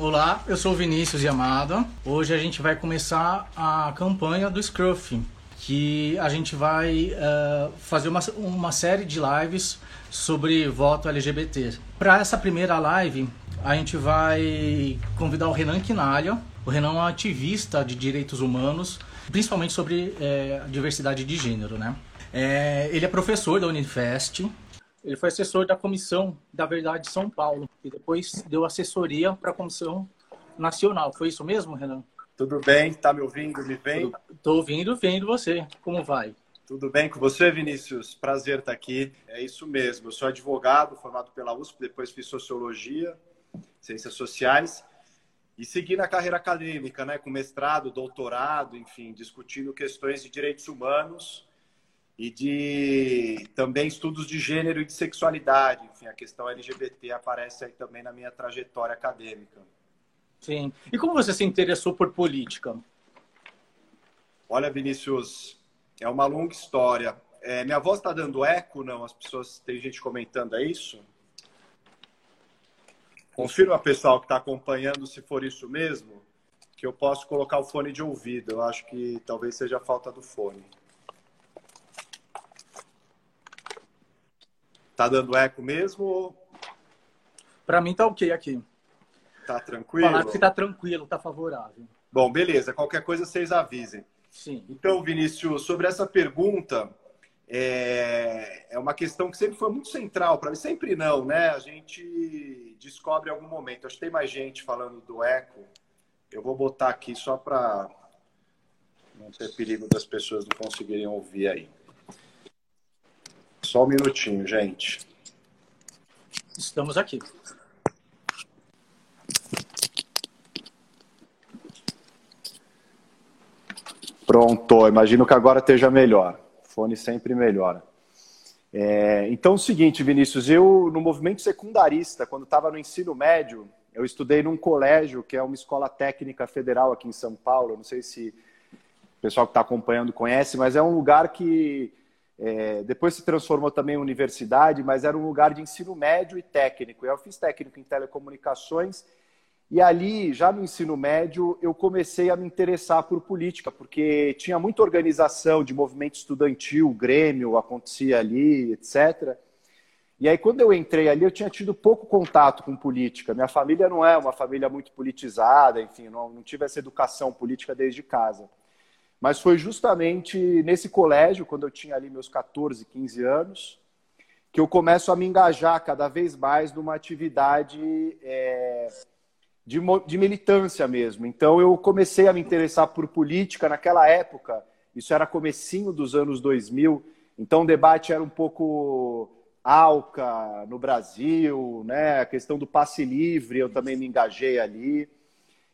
Olá, eu sou o Vinícius Yamada. Hoje a gente vai começar a campanha do Scruff, que a gente vai uh, fazer uma, uma série de lives sobre voto LGBT. Para essa primeira live, a gente vai convidar o Renan Quinalha. O Renan é um ativista de direitos humanos, principalmente sobre é, diversidade de gênero, né? É, ele é professor da Unifest, ele foi assessor da Comissão da Verdade de São Paulo e depois deu assessoria para a Comissão Nacional. Foi isso mesmo, Renan? Tudo bem? Tá me ouvindo? Me vem? Estou ouvindo, vendo você. Como vai? Tudo bem com você, Vinícius? Prazer estar aqui. É isso mesmo. Eu sou advogado, formado pela USP, depois fiz sociologia, ciências sociais e segui na carreira acadêmica, né, com mestrado, doutorado, enfim, discutindo questões de direitos humanos e de também estudos de gênero e de sexualidade. Enfim, a questão LGBT aparece aí também na minha trajetória acadêmica. Sim. E como você se interessou por política? Olha, Vinícius, é uma longa história. É, minha voz está dando eco, não? As pessoas, tem gente comentando, é isso? Confirma, pessoal, que está acompanhando, se for isso mesmo, que eu posso colocar o fone de ouvido. Eu acho que talvez seja a falta do fone. Tá dando eco mesmo? Para mim tá ok aqui. Tá tranquilo? Falar que tá tranquilo, tá favorável. Bom, beleza. Qualquer coisa vocês avisem. Sim. Então, Vinícius, sobre essa pergunta, é, é uma questão que sempre foi muito central para mim. Sempre não, né? A gente descobre em algum momento. Acho que tem mais gente falando do eco. Eu vou botar aqui só para não ter perigo das pessoas não conseguirem ouvir aí. Só um minutinho, gente. Estamos aqui. Pronto, imagino que agora esteja melhor. O fone sempre melhora. É, então, é o seguinte, Vinícius, eu no movimento secundarista, quando estava no ensino médio, eu estudei num colégio que é uma escola técnica federal aqui em São Paulo. Não sei se o pessoal que está acompanhando conhece, mas é um lugar que é, depois se transformou também em universidade, mas era um lugar de ensino médio e técnico. Eu fiz técnico em telecomunicações e ali, já no ensino médio, eu comecei a me interessar por política, porque tinha muita organização de movimento estudantil, Grêmio acontecia ali, etc. E aí, quando eu entrei ali, eu tinha tido pouco contato com política. Minha família não é uma família muito politizada, enfim, não, não tive essa educação política desde casa. Mas foi justamente nesse colégio, quando eu tinha ali meus 14, 15 anos, que eu começo a me engajar cada vez mais numa atividade é, de, de militância mesmo. Então eu comecei a me interessar por política naquela época, isso era comecinho dos anos 2000, então o debate era um pouco ALCA no Brasil, né? a questão do passe livre, eu também me engajei ali.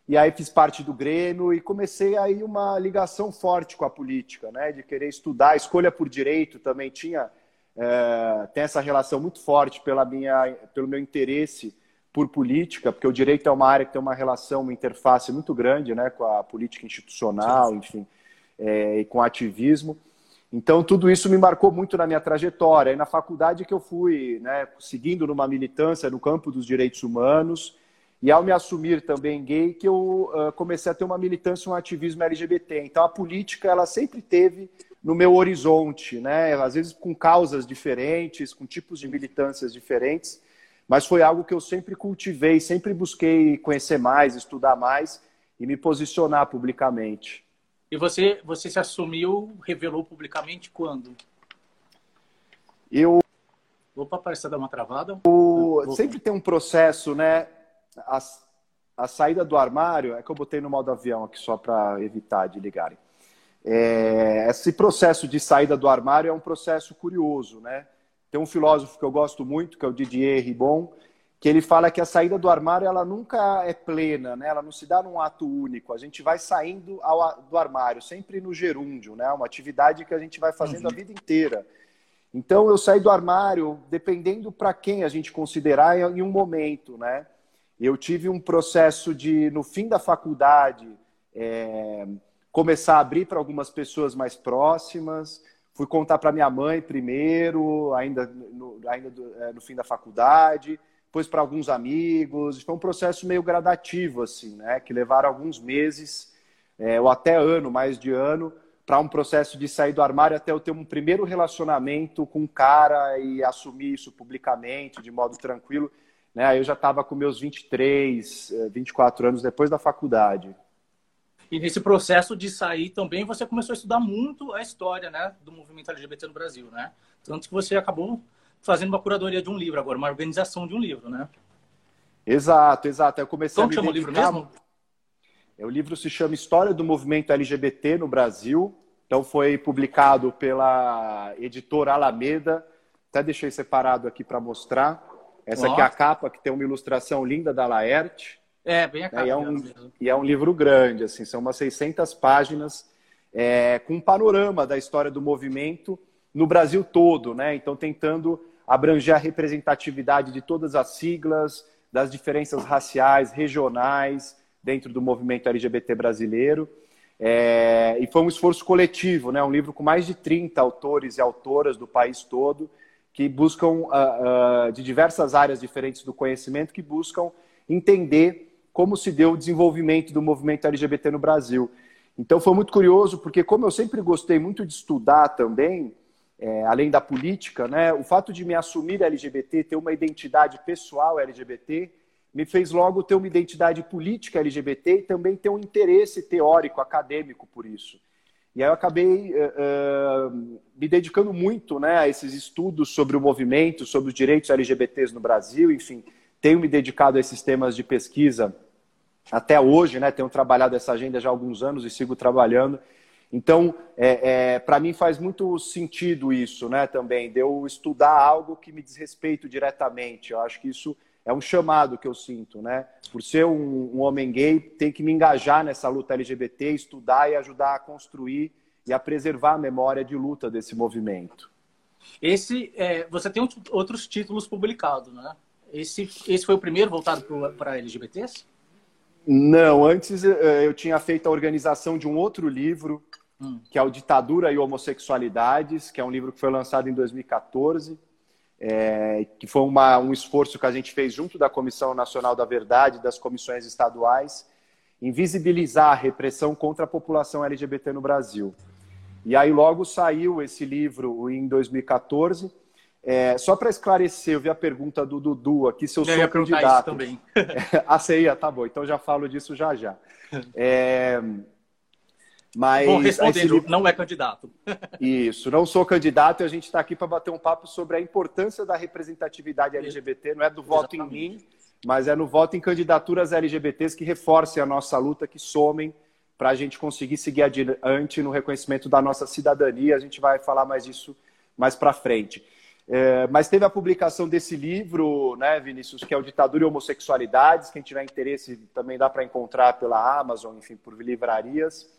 E aí fiz parte do Grêmio e comecei aí uma ligação forte com a política, né? De querer estudar, a escolha por direito também tinha é, tem essa relação muito forte pela minha, pelo meu interesse por política, porque o direito é uma área que tem uma relação, uma interface muito grande, né? Com a política institucional, enfim, é, e com o ativismo. Então tudo isso me marcou muito na minha trajetória. E na faculdade que eu fui, né? Seguindo numa militância no campo dos direitos humanos e ao me assumir também gay, que eu uh, comecei a ter uma militância, um ativismo LGBT. Então a política ela sempre teve no meu horizonte, né? Às vezes com causas diferentes, com tipos de militâncias diferentes, mas foi algo que eu sempre cultivei, sempre busquei conhecer mais, estudar mais e me posicionar publicamente. E você, você se assumiu, revelou publicamente quando? Eu. Opa, parece dar uma travada. O... Sempre tem um processo, né? A, a saída do armário, é que eu botei no modo avião aqui só para evitar de ligarem. É, esse processo de saída do armário é um processo curioso, né? Tem um filósofo que eu gosto muito, que é o Didier Ribon, que ele fala que a saída do armário ela nunca é plena, né? Ela não se dá num ato único. A gente vai saindo ao, do armário, sempre no gerúndio, né? Uma atividade que a gente vai fazendo uhum. a vida inteira. Então eu saí do armário, dependendo para quem a gente considerar em um momento, né? Eu tive um processo de, no fim da faculdade, é, começar a abrir para algumas pessoas mais próximas. Fui contar para minha mãe primeiro, ainda no, ainda do, é, no fim da faculdade. depois para alguns amigos. Foi um processo meio gradativo, assim, né? Que levaram alguns meses, é, ou até ano, mais de ano, para um processo de sair do armário até eu ter um primeiro relacionamento com um cara e assumir isso publicamente, de modo tranquilo. Né? Aí eu já estava com meus 23, 24 é, anos depois da faculdade. E nesse processo de sair também, você começou a estudar muito a história né, do movimento LGBT no Brasil, né? Tanto que você acabou fazendo uma curadoria de um livro agora, uma organização de um livro, né? Exato, exato. Eu comecei Como a me chama dedicar... o livro mesmo? É, o livro se chama História do Movimento LGBT no Brasil. Então foi publicado pela editora Alameda. Até deixei separado aqui para mostrar. Essa oh. aqui é a capa, que tem uma ilustração linda da Laerte. É, bem a capa. E é um, e é um livro grande, assim, são umas 600 páginas é, com um panorama da história do movimento no Brasil todo, né? Então, tentando abranger a representatividade de todas as siglas, das diferenças raciais, regionais, dentro do movimento LGBT brasileiro. É, e foi um esforço coletivo, né? um livro com mais de 30 autores e autoras do país todo, que buscam, uh, uh, de diversas áreas diferentes do conhecimento, que buscam entender como se deu o desenvolvimento do movimento LGBT no Brasil. Então foi muito curioso, porque como eu sempre gostei muito de estudar também, é, além da política, né, o fato de me assumir LGBT, ter uma identidade pessoal LGBT, me fez logo ter uma identidade política LGBT e também ter um interesse teórico, acadêmico por isso. E aí eu acabei uh, me dedicando muito né, a esses estudos sobre o movimento, sobre os direitos LGBTs no Brasil, enfim, tenho me dedicado a esses temas de pesquisa até hoje, né, tenho trabalhado essa agenda já há alguns anos e sigo trabalhando. Então, é, é, para mim faz muito sentido isso, né, também, de eu estudar algo que me diz respeito diretamente. Eu acho que isso é um chamado que eu sinto, né? Por ser um, um, homem gay, tem que me engajar nessa luta LGBT, estudar e ajudar a construir e a preservar a memória de luta desse movimento. Esse, é, você tem outros títulos publicados, né? Esse, esse foi o primeiro voltado para LGBTs? Não, antes eh, eu tinha feito a organização de um outro livro, hum. que é o Ditadura e Homossexualidades, que é um livro que foi lançado em 2014 é, que foi uma, um esforço que a gente fez junto da Comissão Nacional da Verdade, das comissões estaduais, em visibilizar a repressão contra a população LGBT no Brasil. E aí logo saiu esse livro em 2014. É, só para esclarecer, eu vi a pergunta do Dudu aqui, se eu, eu sou candidato. também. ah, você ia? Tá bom, então já falo disso já já. É, mas, Bom, respondendo, não é candidato. Isso, não sou candidato e a gente está aqui para bater um papo sobre a importância da representatividade LGBT. Não é do voto Exatamente. em mim, mas é no voto em candidaturas LGBTs que reforcem a nossa luta, que somem para a gente conseguir seguir adiante no reconhecimento da nossa cidadania. A gente vai falar mais disso mais para frente. É, mas teve a publicação desse livro, né, Vinícius, que é o Ditadura e Homossexualidades. Quem tiver interesse também dá para encontrar pela Amazon, enfim, por livrarias.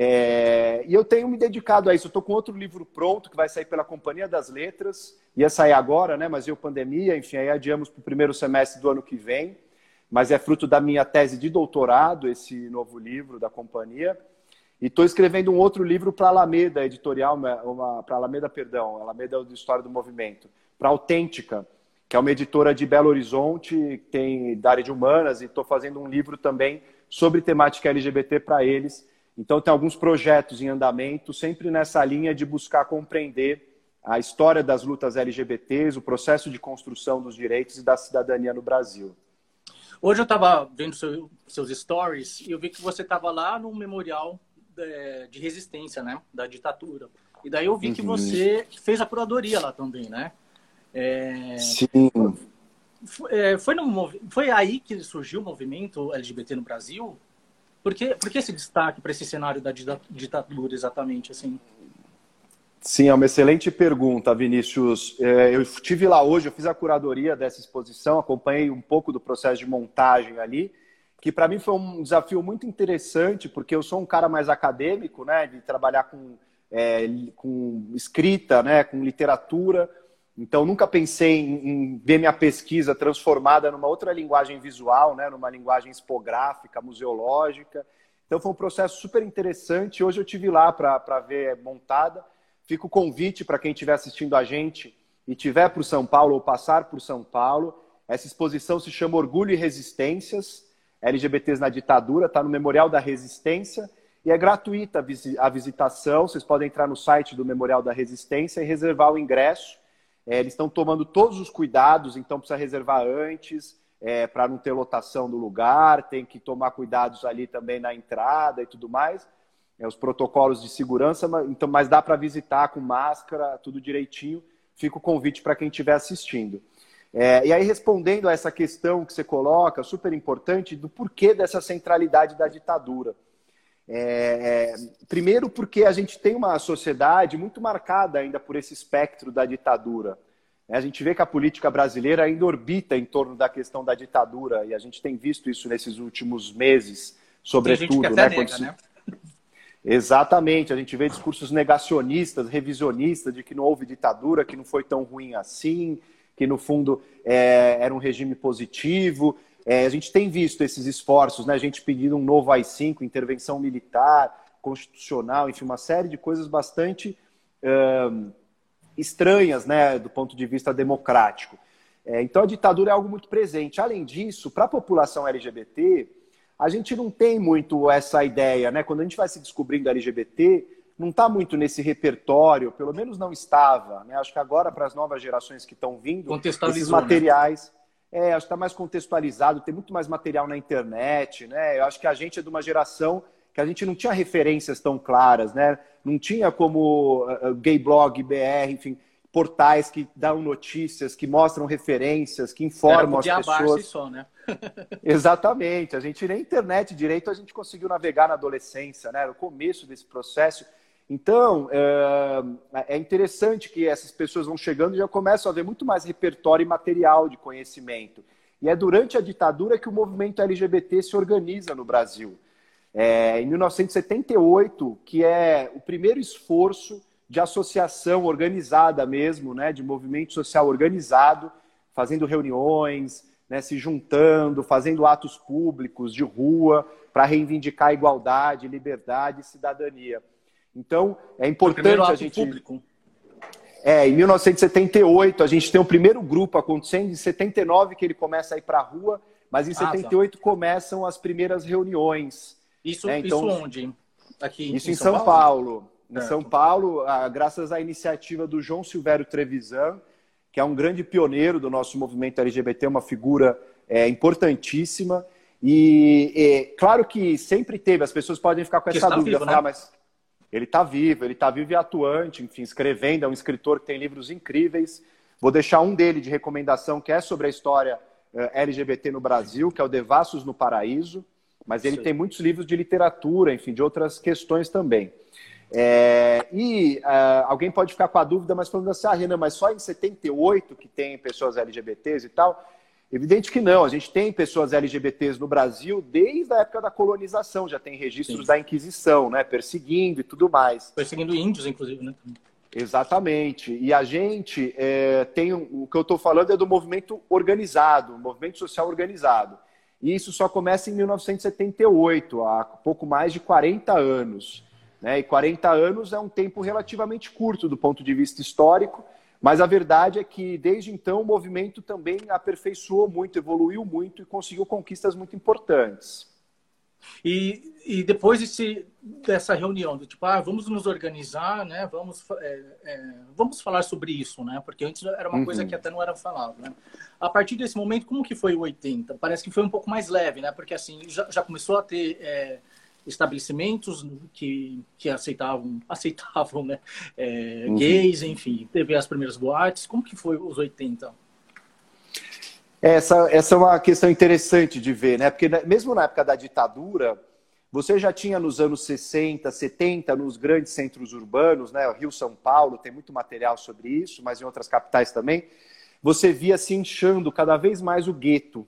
É, e eu tenho me dedicado a isso. Eu estou com outro livro pronto que vai sair pela Companhia das Letras. Ia sair agora, né? Mas veio pandemia, enfim, aí adiamos para o primeiro semestre do ano que vem. Mas é fruto da minha tese de doutorado, esse novo livro da companhia. E estou escrevendo um outro livro para a Alameda Editorial, para Alameda, perdão, Alameda do História do Movimento, para Autêntica, que é uma editora de Belo Horizonte, tem da área de humanas, e estou fazendo um livro também sobre temática LGBT para eles então, tem alguns projetos em andamento, sempre nessa linha de buscar compreender a história das lutas LGBTs, o processo de construção dos direitos e da cidadania no Brasil. Hoje eu estava vendo seu, seus stories e eu vi que você estava lá no memorial de, é, de, resistência, né, da ditadura. E daí eu vi uhum. que você fez a curadoria lá também, né? É... Sim. Foi, é, foi, no, foi aí que surgiu o movimento LGBT no Brasil? Por que, por que esse destaque para esse cenário da ditadura exatamente assim? Sim, é uma excelente pergunta, Vinícius. É, eu estive lá hoje, eu fiz a curadoria dessa exposição, acompanhei um pouco do processo de montagem ali, que para mim foi um desafio muito interessante, porque eu sou um cara mais acadêmico, né, de trabalhar com, é, com escrita, né, com literatura. Então, nunca pensei em, em, ver minha pesquisa transformada numa outra linguagem visual, né, numa linguagem expográfica, museológica. Então, foi um processo super interessante. Hoje eu tive lá para ver montada. Fica o convite para quem estiver assistindo a gente e tiver por São Paulo ou passar por São Paulo. Essa exposição se chama Orgulho e Resistências, LGBTs na Ditadura, está no Memorial da Resistência e é gratuita a visitação. Vocês podem entrar no site do Memorial da Resistência e reservar o ingresso. É, eles estão tomando todos os cuidados, então precisa reservar antes, é, para não ter lotação do lugar, tem que tomar cuidados ali também na entrada e tudo mais. É, os protocolos de segurança, mas, então, mas dá para visitar com máscara, tudo direitinho. Fica o convite para quem estiver assistindo. É, e aí, respondendo a essa questão que você coloca, super importante, do porquê dessa centralidade da ditadura. É, é, primeiro, porque a gente tem uma sociedade muito marcada ainda por esse espectro da ditadura. É, a gente vê que a política brasileira ainda orbita em torno da questão da ditadura, e a gente tem visto isso nesses últimos meses, sobretudo. né, nega, se... né? Exatamente, a gente vê discursos negacionistas, revisionistas, de que não houve ditadura, que não foi tão ruim assim, que no fundo é, era um regime positivo. É, a gente tem visto esses esforços, né? a gente pedindo um novo AI-5, intervenção militar, constitucional, enfim, uma série de coisas bastante uh, estranhas né, do ponto de vista democrático. É, então a ditadura é algo muito presente. Além disso, para a população LGBT, a gente não tem muito essa ideia, né? Quando a gente vai se descobrindo LGBT, não está muito nesse repertório, pelo menos não estava. Né? Acho que agora, para as novas gerações que estão vindo, esses né? materiais. É, acho que está mais contextualizado, tem muito mais material na internet, né? Eu acho que a gente é de uma geração que a gente não tinha referências tão claras, né? Não tinha como uh, Gay Blog, BR, enfim, portais que dão notícias, que mostram referências, que informam Era as pessoas. Só, né? Exatamente. A gente nem internet direito a gente conseguiu navegar na adolescência, né? Era o começo desse processo. Então, é, é interessante que essas pessoas vão chegando e já começam a ver muito mais repertório e material de conhecimento. E é durante a ditadura que o movimento LGBT se organiza no Brasil. É, em 1978, que é o primeiro esforço de associação organizada mesmo, né, de movimento social organizado, fazendo reuniões, né, se juntando, fazendo atos públicos de rua para reivindicar igualdade, liberdade e cidadania. Então, é importante a gente. Público. É, em 1978, a gente tem o primeiro grupo acontecendo, em 79 que ele começa a ir para a rua, mas em ah, 78 tá. começam as primeiras reuniões. Isso, né? então, isso onde? Aqui isso em São, São Paulo. Paulo. Em São Paulo, graças à iniciativa do João Silvério Trevisan, que é um grande pioneiro do nosso movimento LGBT, uma figura é, importantíssima. E é, claro que sempre teve, as pessoas podem ficar com essa dúvida, vivo, falar, né? mas ele está vivo, ele está vivo e atuante, enfim, escrevendo, é um escritor que tem livros incríveis. Vou deixar um dele de recomendação, que é sobre a história uh, LGBT no Brasil, que é o Devassos no Paraíso, mas ele Sim. tem muitos livros de literatura, enfim, de outras questões também. É, e uh, alguém pode ficar com a dúvida, mas falando assim, ah, Renan, mas só em 78 que tem pessoas LGBTs e tal. Evidente que não, a gente tem pessoas LGBTs no Brasil desde a época da colonização, já tem registros Sim. da Inquisição, né? Perseguindo e tudo mais. Perseguindo índios, inclusive, né? Exatamente. E a gente é, tem o que eu estou falando é do movimento organizado, movimento social organizado. E isso só começa em 1978, há pouco mais de 40 anos. Né? E 40 anos é um tempo relativamente curto do ponto de vista histórico, mas a verdade é que, desde então, o movimento também aperfeiçoou muito, evoluiu muito e conseguiu conquistas muito importantes. E, e depois desse, dessa reunião, do tipo, ah, vamos nos organizar, né? Vamos, é, é, vamos falar sobre isso, né? Porque antes era uma uhum. coisa que até não era falado, né? A partir desse momento, como que foi o 80? Parece que foi um pouco mais leve, né? Porque assim, já, já começou a ter é, estabelecimentos que, que aceitavam, aceitavam né? É, uhum. gays, enfim, teve as primeiras boates. Como que foi os 80? Essa, essa é uma questão interessante de ver, né? Porque mesmo na época da ditadura, você já tinha nos anos 60, 70, nos grandes centros urbanos, né? O Rio, São Paulo, tem muito material sobre isso, mas em outras capitais também. Você via se inchando cada vez mais o gueto,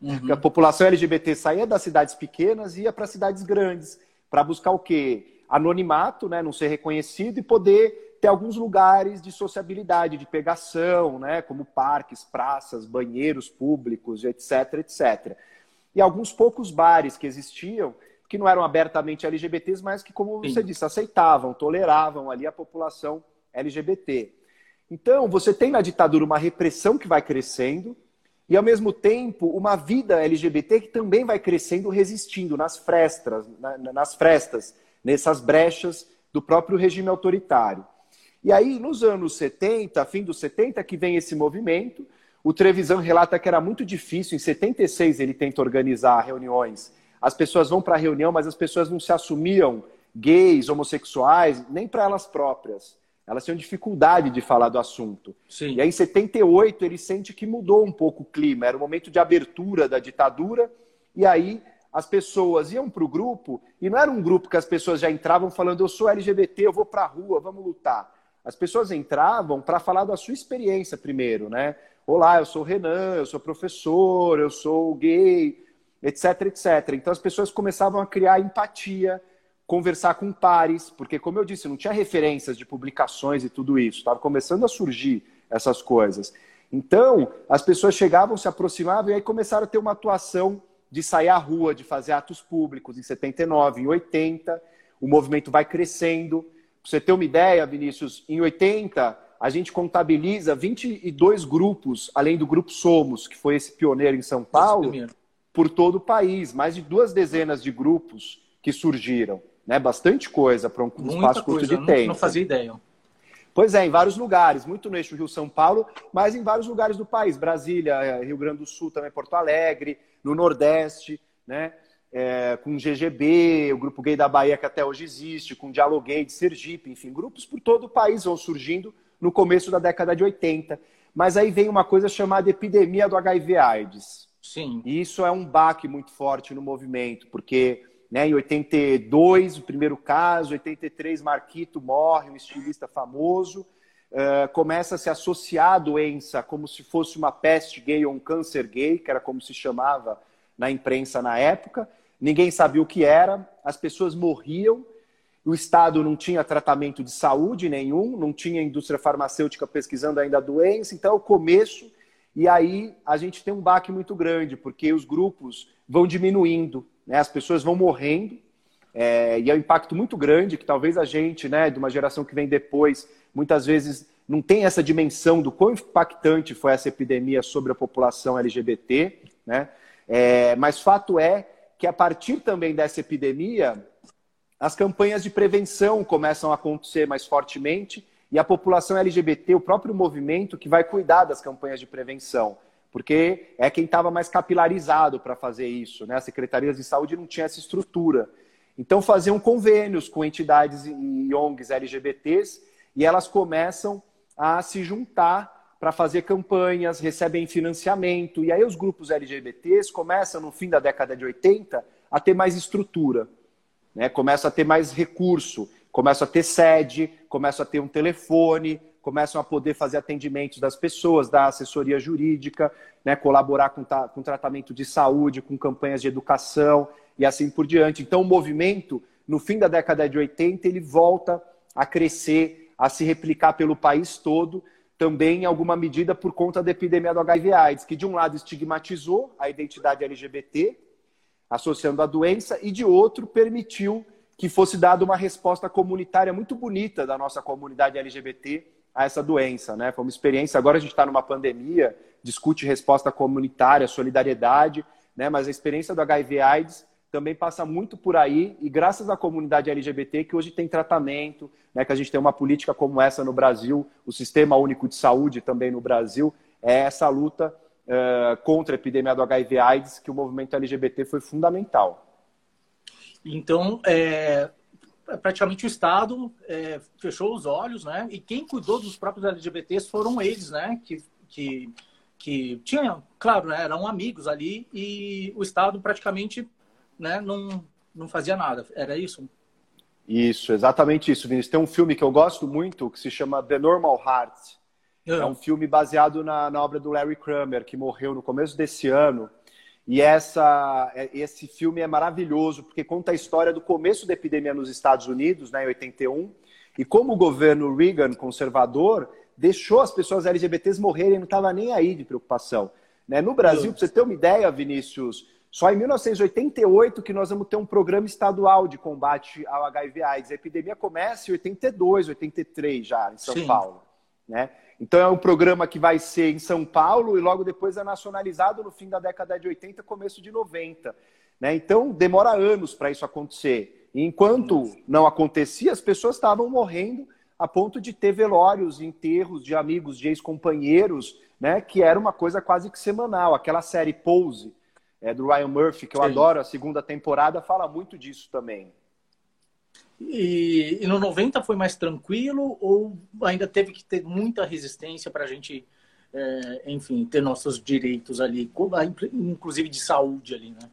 Uhum. A população LGBT saía das cidades pequenas e ia para cidades grandes, para buscar o quê? Anonimato, né? não ser reconhecido e poder ter alguns lugares de sociabilidade, de pegação, né? como parques, praças, banheiros públicos, etc, etc. E alguns poucos bares que existiam, que não eram abertamente LGBTs, mas que, como Sim. você disse, aceitavam, toleravam ali a população LGBT. Então, você tem na ditadura uma repressão que vai crescendo, e, ao mesmo tempo, uma vida LGBT que também vai crescendo, resistindo nas frestas, nas frestas, nessas brechas do próprio regime autoritário. E aí, nos anos 70, fim dos 70, que vem esse movimento, o Trevisan relata que era muito difícil, em 76 ele tenta organizar reuniões, as pessoas vão para a reunião, mas as pessoas não se assumiam gays, homossexuais, nem para elas próprias. Elas tinham dificuldade de falar do assunto. Sim. E aí, em 78, ele sente que mudou um pouco o clima. Era o momento de abertura da ditadura. E aí, as pessoas iam para o grupo, e não era um grupo que as pessoas já entravam falando: eu sou LGBT, eu vou para a rua, vamos lutar. As pessoas entravam para falar da sua experiência primeiro, né? Olá, eu sou o Renan, eu sou professor, eu sou gay, etc, etc. Então as pessoas começavam a criar empatia, conversar com pares, porque, como eu disse, não tinha referências de publicações e tudo isso, estava começando a surgir essas coisas. Então, as pessoas chegavam, se aproximavam e aí começaram a ter uma atuação de sair à rua, de fazer atos públicos em 79, em 80. O movimento vai crescendo. Para você ter uma ideia, Vinícius, em 80 a gente contabiliza 22 grupos, além do grupo Somos, que foi esse pioneiro em São Paulo, por todo o país. Mais de duas dezenas de grupos que surgiram né? Bastante coisa para um Muita espaço curto de tempo. Não fazia ideia. Pois é, em vários lugares, muito no eixo Rio-São Paulo, mas em vários lugares do país. Brasília, eh, Rio Grande do Sul, também Porto Alegre, no Nordeste, né? É, com o GGB, o Grupo Gay da Bahia, que até hoje existe, com o Dialoguei de Sergipe, enfim, grupos por todo o país vão surgindo no começo da década de 80. Mas aí vem uma coisa chamada epidemia do HIV-AIDS. Sim. E isso é um baque muito forte no movimento, porque né? Em 82, o primeiro caso, 83, Marquito morre, um estilista famoso. Uh, começa a se associar à doença como se fosse uma peste gay ou um câncer gay, que era como se chamava na imprensa na época. Ninguém sabia o que era, as pessoas morriam, o Estado não tinha tratamento de saúde nenhum, não tinha indústria farmacêutica pesquisando ainda a doença, então é o começo, e aí a gente tem um baque muito grande, porque os grupos vão diminuindo, né? As pessoas vão morrendo é, e é um impacto muito grande que talvez a gente, né, de uma geração que vem depois, muitas vezes não tem essa dimensão do quão impactante foi essa epidemia sobre a população LGBT, né? É, mas fato é que a partir também dessa epidemia, as campanhas de prevenção começam a acontecer mais fortemente e a população LGBT, o próprio movimento que vai cuidar das campanhas de prevenção porque é quem estava mais capilarizado para fazer isso. Né? As secretarias de saúde não tinham essa estrutura. Então, faziam convênios com entidades e ONGs LGBTs e elas começam a se juntar para fazer campanhas, recebem financiamento. E aí, os grupos LGBTs começam, no fim da década de 80, a ter mais estrutura, né? começam a ter mais recurso, começam a ter sede, começam a ter um telefone, começam a poder fazer atendimentos das pessoas, dar assessoria jurídica, né, colaborar com, com tratamento de saúde, com campanhas de educação e assim por diante. Então, o movimento, no fim da década de 80, ele volta a crescer, a se replicar pelo país todo, também em alguma medida por conta da epidemia do HIV/AIDS, que de um lado estigmatizou a identidade LGBT, associando a doença, e de outro permitiu que fosse dada uma resposta comunitária muito bonita da nossa comunidade LGBT a essa doença, né? Foi uma experiência. Agora a gente está numa pandemia, discute resposta comunitária, solidariedade, né? Mas a experiência do HIV/AIDS também passa muito por aí e graças à comunidade LGBT que hoje tem tratamento, né? Que a gente tem uma política como essa no Brasil, o Sistema Único de Saúde também no Brasil é essa luta uh, contra a epidemia do HIV/AIDS que o movimento LGBT foi fundamental. Então, é, praticamente o Estado é, fechou os olhos, né? E quem cuidou dos próprios LGBTs foram eles, né? Que, que, que tinham, claro, né? eram amigos ali e o Estado praticamente né, não, não fazia nada. Era isso? Isso, exatamente isso, Vinícius. Tem um filme que eu gosto muito que se chama The Normal Heart. É, é um filme baseado na, na obra do Larry Kramer, que morreu no começo desse ano. E essa, é, esse filme é maravilhoso, porque conta a história do começo da epidemia nos Estados Unidos, né, em 81, e como o governo Reagan, conservador, deixou as pessoas LGBTs morrerem, não estava nem aí de preocupação. Né? No Brasil, para você ter uma ideia, Vinícius, só em 1988 que nós vamos ter um programa estadual de combate ao HIV/AIDS. A epidemia começa em 82, 83 já, em São Sim. Paulo. né? Então é um programa que vai ser em São Paulo e logo depois é nacionalizado no fim da década de 80, começo de 90. Né? Então demora anos para isso acontecer. E enquanto não acontecia, as pessoas estavam morrendo a ponto de ter velórios, enterros de amigos, de ex-companheiros, né? que era uma coisa quase que semanal. Aquela série Pose, é, do Ryan Murphy, que eu Sim. adoro, a segunda temporada, fala muito disso também. E, e, no 90 foi mais tranquilo ou ainda teve que ter muita resistência para a gente, é, enfim, ter nossos direitos ali, inclusive de saúde ali, né?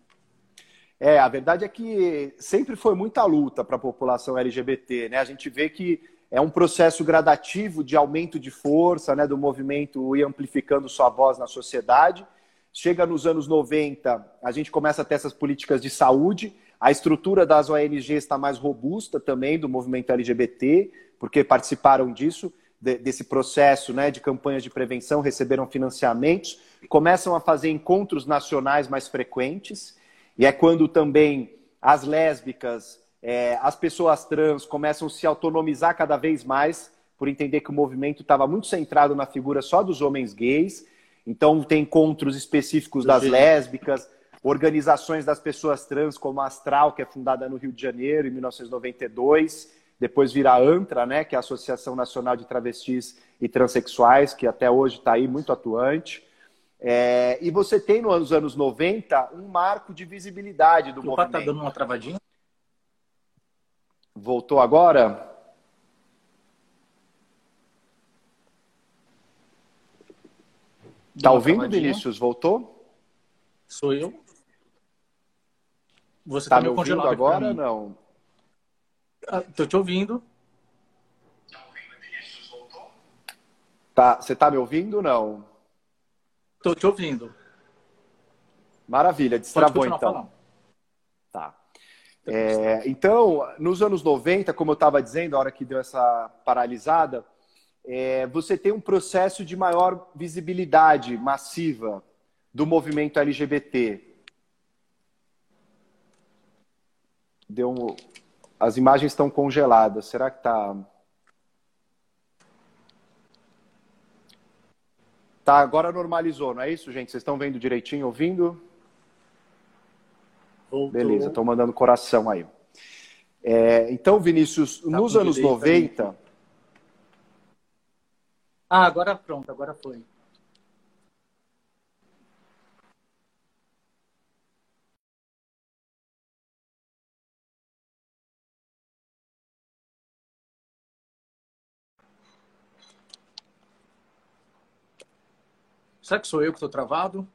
É, a verdade é que sempre foi muita luta para a população LGBT, né? A gente vê que é um processo gradativo de aumento de força, né, do movimento e amplificando sua voz na sociedade. Chega nos anos 90, a gente começa a ter essas políticas de saúde, a estrutura das ONGs está mais robusta também do movimento LGBT, porque participaram disso, de, desse processo né, de campanhas de prevenção, receberam financiamentos, começam a fazer encontros nacionais mais frequentes, e é quando também as lésbicas, é, as pessoas trans começam a se autonomizar cada vez mais, por entender que o movimento estava muito centrado na figura só dos homens gays. Então, tem encontros específicos das lésbicas, organizações das pessoas trans, como a Astral, que é fundada no Rio de Janeiro em 1992, depois vira a ANTRA, né, que é a Associação Nacional de Travestis e Transsexuais, que até hoje está aí muito atuante. É, e você tem nos anos 90 um marco de visibilidade do o movimento. Está dando uma travadinha? Voltou agora? Está ouvindo, Vinícius? Voltou? Sou eu. Você está tá me ouvindo agora? Não. Estou ah, te ouvindo. Tá, você está me ouvindo não? Estou te ouvindo. Maravilha, destravou então. Falando. Tá. É, então, nos anos 90, como eu estava dizendo, a hora que deu essa paralisada, é, você tem um processo de maior visibilidade massiva do movimento LGBT. Deu um... As imagens estão congeladas. Será que está. Tá, agora normalizou, não é isso, gente? Vocês estão vendo direitinho, ouvindo? Voltou. Beleza, estão mandando coração aí. É, então, Vinícius, tá nos anos 90. Ah, agora pronto, agora foi. Será que sou eu que estou travado?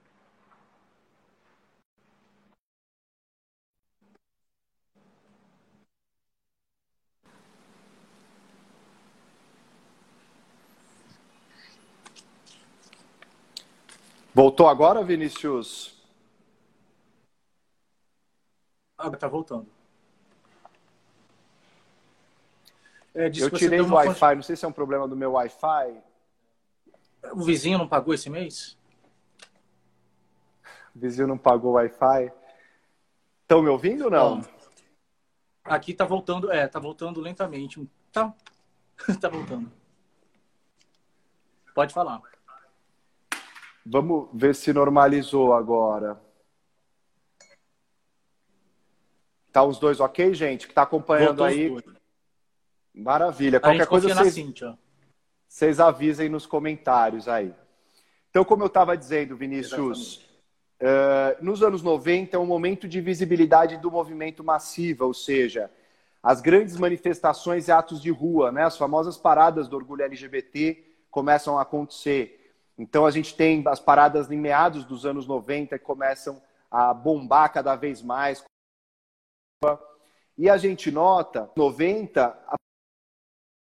Voltou agora, Vinícius? Ah, tá voltando. É, eu tirei o Wi-Fi, não sei se é um problema do meu Wi-Fi. O vizinho não pagou esse mês? O vizinho não pagou o Wi-Fi. Estão me ouvindo ou não? Aqui tá voltando, é, tá voltando lentamente. Tá, tá voltando. Pode falar. Vamos ver se normalizou agora. Tá os dois ok, gente? Que tá acompanhando Voltou aí. Maravilha. Qualquer coisa vocês... Cintia vocês avisem nos comentários aí. Então, como eu estava dizendo, Vinícius, uh, nos anos 90 é um momento de visibilidade do movimento massiva, ou seja, as grandes manifestações e atos de rua, né, as famosas paradas do orgulho LGBT começam a acontecer. Então, a gente tem as paradas em meados dos anos 90 que começam a bombar cada vez mais. E a gente nota, 90, a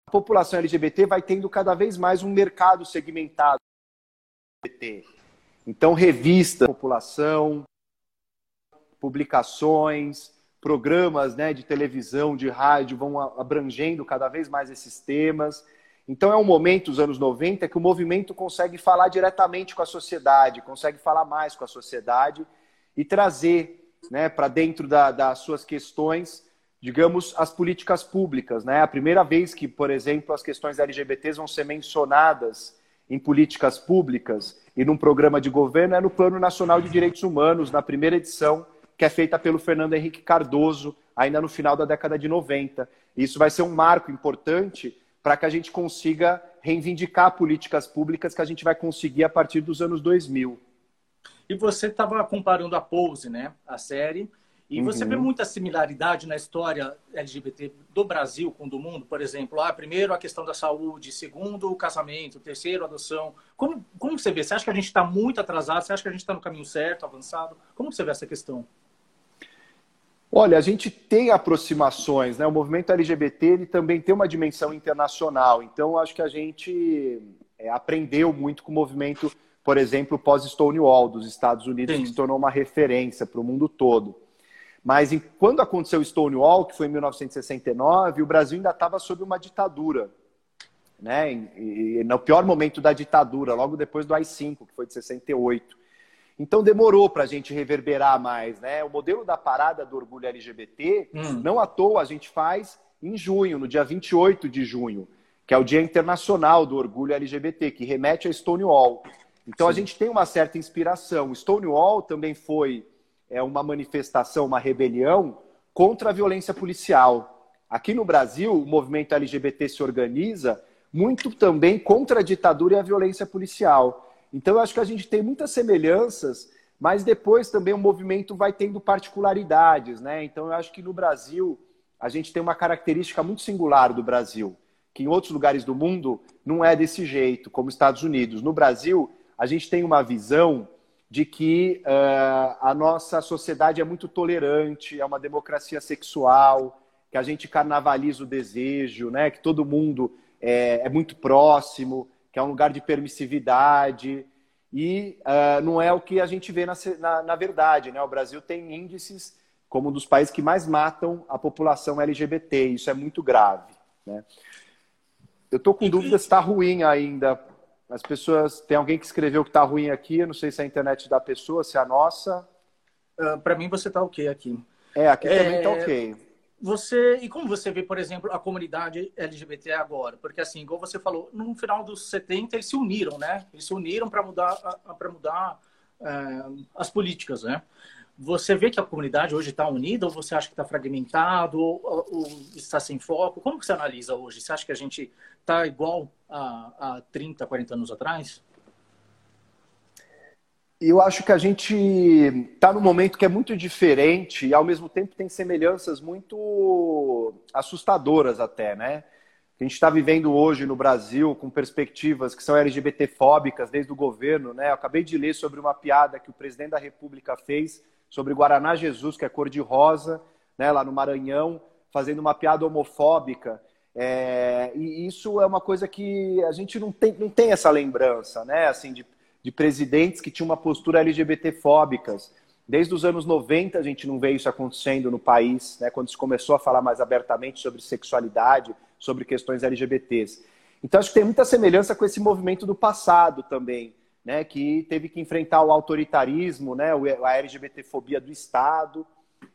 a população LGBT vai tendo cada vez mais um mercado segmentado. Então, revista, população, publicações, programas né, de televisão, de rádio vão abrangendo cada vez mais esses temas. Então, é um momento, os anos 90, que o movimento consegue falar diretamente com a sociedade, consegue falar mais com a sociedade e trazer né, para dentro da, das suas questões digamos, as políticas públicas. Né? A primeira vez que, por exemplo, as questões LGBTs vão ser mencionadas em políticas públicas e num programa de governo é no Plano Nacional de Direitos Humanos, na primeira edição, que é feita pelo Fernando Henrique Cardoso, ainda no final da década de 90. Isso vai ser um marco importante para que a gente consiga reivindicar políticas públicas que a gente vai conseguir a partir dos anos 2000. E você estava comparando a Pose, né, a série, e você uhum. vê muita similaridade na história LGBT do Brasil com do mundo, por exemplo. Ah, primeiro a questão da saúde, segundo o casamento, terceiro a adoção. Como, como você vê? Você acha que a gente está muito atrasado? Você acha que a gente está no caminho certo, avançado? Como você vê essa questão? Olha, a gente tem aproximações, né? O movimento LGBT ele também tem uma dimensão internacional. Então, acho que a gente é, aprendeu muito com o movimento, por exemplo, pós-Stonewall dos Estados Unidos, Sim. que se tornou uma referência para o mundo todo. Mas em, quando aconteceu o Stonewall, que foi em 1969, o Brasil ainda estava sob uma ditadura. Né? E, e, no pior momento da ditadura, logo depois do AI-5, que foi de 68. Então demorou para a gente reverberar mais. Né? O modelo da parada do orgulho LGBT, hum. não à toa, a gente faz em junho, no dia 28 de junho, que é o Dia Internacional do Orgulho LGBT, que remete a Stonewall. Então Sim. a gente tem uma certa inspiração. Stonewall também foi é uma manifestação, uma rebelião contra a violência policial. Aqui no Brasil, o movimento LGBT se organiza muito também contra a ditadura e a violência policial. Então, eu acho que a gente tem muitas semelhanças, mas depois também o movimento vai tendo particularidades, né? Então, eu acho que no Brasil a gente tem uma característica muito singular do Brasil, que em outros lugares do mundo não é desse jeito, como Estados Unidos. No Brasil, a gente tem uma visão de que uh, a nossa sociedade é muito tolerante, é uma democracia sexual, que a gente carnavaliza o desejo, né? que todo mundo é, é muito próximo, que é um lugar de permissividade. E uh, não é o que a gente vê na, na, na, verdade. Né? O Brasil tem índices como um dos países que mais matam a população LGBT. Isso é muito grave. Né? Eu estou com dúvida se está ruim ainda as pessoas. Tem alguém que escreveu que está ruim aqui. Eu não sei se é a internet da pessoa, se é a nossa. Uh, ah, Para mim, você está ok aqui. É, aqui é... também está ok. Você e como você vê, por exemplo, a comunidade LGBT agora? Porque assim, igual você falou, no final dos 70 eles se uniram, né? Eles se uniram para mudar para mudar uh, as políticas, né? Você vê que a comunidade hoje está unida ou você acha que está fragmentado ou, ou, está sem foco? Como que você analisa hoje? Você acha que a gente está igual a, a 30, 40 anos atrás? Eu acho que a gente está num momento que é muito diferente e, ao mesmo tempo, tem semelhanças muito assustadoras até, né? A gente está vivendo hoje no Brasil com perspectivas que são LGBT-fóbicas desde o governo, né? Eu acabei de ler sobre uma piada que o presidente da República fez sobre Guaraná Jesus, que é cor de rosa, né, lá no Maranhão, fazendo uma piada homofóbica. É, e isso é uma coisa que a gente não tem, não tem essa lembrança, né? Assim, de, de presidentes que tinham uma postura LGBT-fóbicas. Desde os anos 90 a gente não vê isso acontecendo no país, né? quando se começou a falar mais abertamente sobre sexualidade, sobre questões LGBTs. Então acho que tem muita semelhança com esse movimento do passado também, né, que teve que enfrentar o autoritarismo, né, a LGBTfobia do Estado.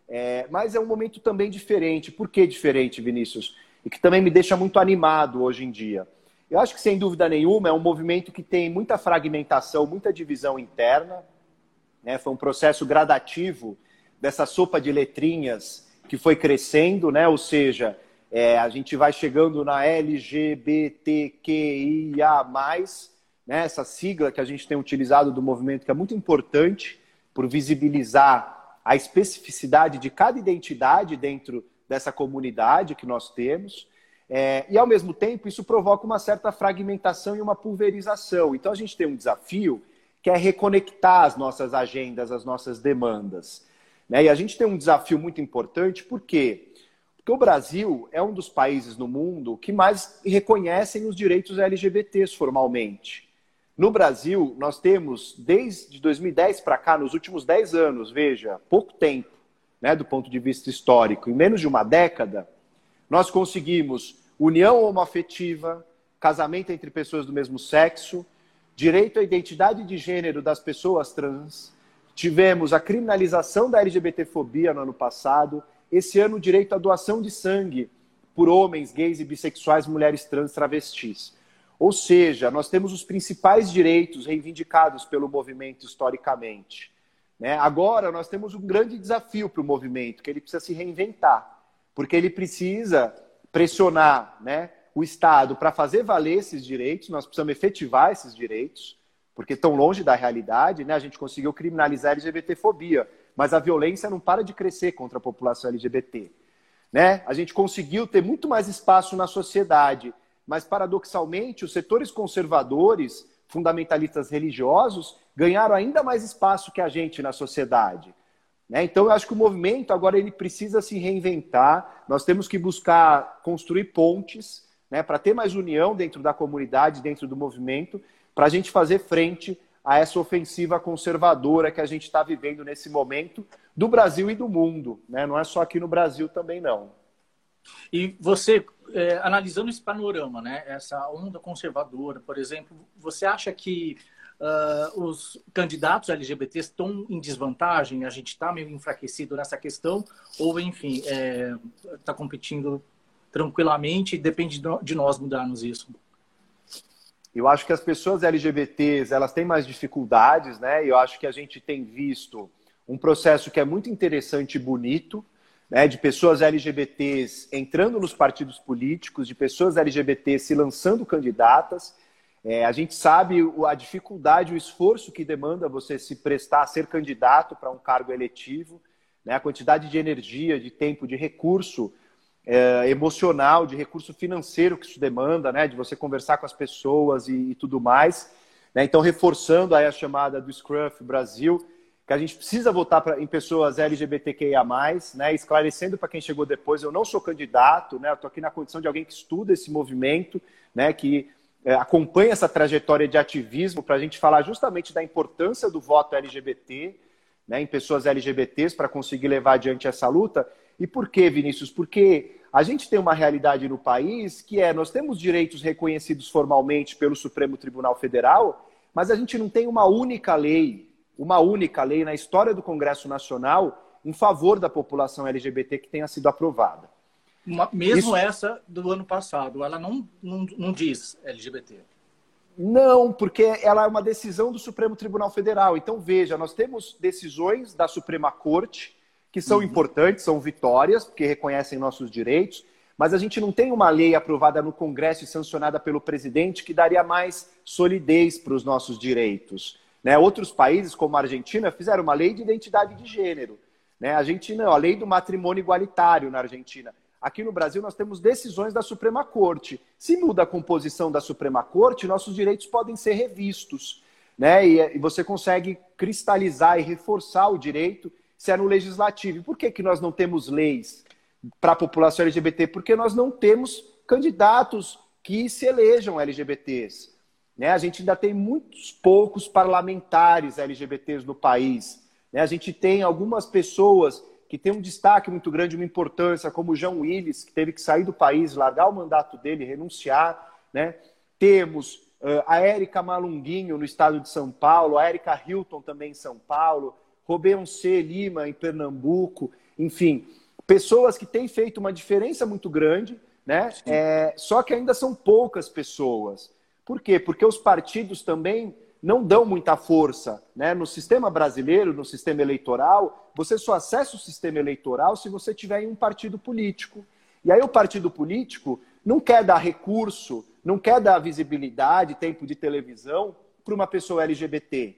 É, mas é um momento também diferente. Por que diferente, Vinícius? E que também me deixa muito animado hoje em dia. Eu acho que, sem dúvida nenhuma, é um movimento que tem muita fragmentação, muita divisão interna. Né? Foi um processo gradativo dessa sopa de letrinhas que foi crescendo, né? ou seja, é, a gente vai chegando na LGBTQIA, né, essa sigla que a gente tem utilizado do movimento, que é muito importante por visibilizar a especificidade de cada identidade dentro dessa comunidade que nós temos. É, e, ao mesmo tempo, isso provoca uma certa fragmentação e uma pulverização. Então, a gente tem um desafio que é reconectar as nossas agendas, as nossas demandas. Né? E a gente tem um desafio muito importante, por quê? Porque o Brasil é um dos países no mundo que mais reconhecem os direitos LGBTs formalmente. No Brasil, nós temos, desde 2010 para cá, nos últimos 10 anos, veja, pouco tempo, né, do ponto de vista histórico, em menos de uma década, nós conseguimos união homoafetiva, casamento entre pessoas do mesmo sexo, direito à identidade de gênero das pessoas trans, tivemos a criminalização da LGBTfobia no ano passado, esse ano o direito à doação de sangue por homens, gays e bissexuais, mulheres trans, travestis. Ou seja, nós temos os principais direitos reivindicados pelo movimento historicamente. Né? Agora, nós temos um grande desafio para o movimento, que ele precisa se reinventar, porque ele precisa pressionar né, o Estado para fazer valer esses direitos, nós precisamos efetivar esses direitos, porque estão longe da realidade, né? a gente conseguiu criminalizar a LGBTfobia, mas a violência não para de crescer contra a população LGBT. Né? A gente conseguiu ter muito mais espaço na sociedade, mas paradoxalmente os setores conservadores, fundamentalistas religiosos, ganharam ainda mais espaço que a gente na sociedade. Né? Então eu acho que o movimento agora ele precisa se reinventar. Nós temos que buscar construir pontes, né, para ter mais união dentro da comunidade, dentro do movimento, para a gente fazer frente a essa ofensiva conservadora que a gente está vivendo nesse momento do Brasil e do mundo. Né? Não é só aqui no Brasil também, não. E você, é, analisando esse panorama, né, essa onda conservadora, por exemplo, você acha que uh, os candidatos LGBT estão em desvantagem? A gente está meio enfraquecido nessa questão? Ou, enfim, está é, tá competindo tranquilamente depende de nós mudarmos isso? Eu acho que as pessoas LGBTs elas têm mais dificuldades, né? Eu acho que a gente tem visto um processo que é muito interessante e bonito, né? De pessoas LGBTs entrando nos partidos políticos, de pessoas LGBTs se lançando candidatas. É, a gente sabe a dificuldade, o esforço que demanda você se prestar a ser candidato para um cargo eletivo, né? A quantidade de energia, de tempo, de recurso é, emocional, de recurso financeiro que isso demanda, né? De você conversar com as pessoas e, e tudo mais. Né? Então, reforçando aí a chamada do Scruff Brasil, que a gente precisa votar pra, em pessoas LGBTQIA+, né? esclarecendo para quem chegou depois, eu não sou candidato, né? eu estou aqui na condição de alguém que estuda esse movimento, né? que é, acompanha essa trajetória de ativismo para a gente falar justamente da importância do voto LGBT né? em pessoas LGBTs para conseguir levar adiante essa luta. E por que, Vinícius? Porque a gente tem uma realidade no país que é, nós temos direitos reconhecidos formalmente pelo Supremo Tribunal Federal, mas a gente não tem uma única lei, uma única lei na história do Congresso Nacional em favor da população LGBT que tenha sido aprovada. Mesmo Isso... essa do ano passado, ela não, não, não diz LGBT. Não, porque ela é uma decisão do Supremo Tribunal Federal. Então, veja, nós temos decisões da Suprema Corte que são uhum. importantes, são vitórias, porque reconhecem nossos direitos, mas a gente não tem uma lei aprovada no Congresso e sancionada pelo presidente que daria mais solidez para os nossos direitos. Né? Outros países, como a Argentina, fizeram uma lei de identidade de gênero. Né? A Argentina, a lei do matrimônio igualitário na Argentina. Aqui no Brasil, nós temos decisões da Suprema Corte. Se muda a composição da Suprema Corte, nossos direitos podem ser revistos. Né? E, você consegue cristalizar e reforçar o direito se é no legislativo. E por que, que nós não temos leis para a população LGBT? Porque nós não temos candidatos que se elejam LGBTs. Né? A gente ainda tem muitos poucos parlamentares LGBTs no país. Né? A gente tem algumas pessoas que têm um destaque muito grande, uma importância, como o João Willis, que teve que sair do país, largar o mandato dele, renunciar. Né? Temos uh, a Érica Malunguinho, no estado de São Paulo, a Érica Hilton também em São Paulo, C. Lima, em Pernambuco, enfim, pessoas que têm feito uma diferença muito grande, né? É, só que ainda são poucas pessoas. Por quê? Porque os partidos também não dão muita força. Né? No sistema brasileiro, no sistema eleitoral, você só acessa o sistema eleitoral se você tiver em um partido político. E aí o partido político não quer dar recurso, não quer dar visibilidade, tempo de televisão para uma pessoa LGBT.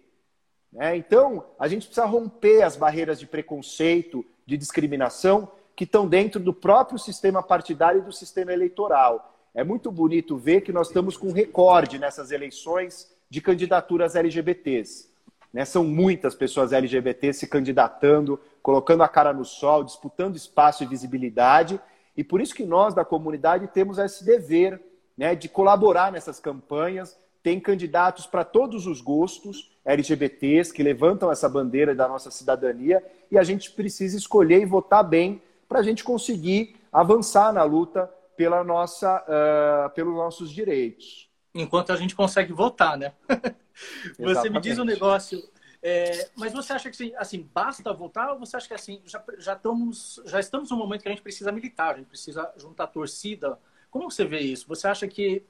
Né? Então, a gente precisa romper as barreiras de preconceito, de discriminação que estão dentro do próprio sistema partidário e do sistema eleitoral. É muito bonito ver que nós estamos com recorde nessas eleições de candidaturas LGBTs. Né? São muitas pessoas LGBTs se candidatando, colocando a cara no sol, disputando espaço e visibilidade. E por isso que nós, da comunidade, temos esse dever né, de colaborar nessas campanhas. Tem candidatos para todos os gostos, LGBTs que levantam essa bandeira da nossa cidadania e a gente precisa escolher e votar bem para a gente conseguir avançar na luta pela nossa, uh, pelos nossos direitos. Enquanto a gente consegue votar, né? Você me diz um negócio. É, mas você acha que assim, basta votar ou você acha que assim já, já, estamos, já estamos num momento que a gente precisa militar, a gente precisa juntar torcida? Como você vê isso? Você acha que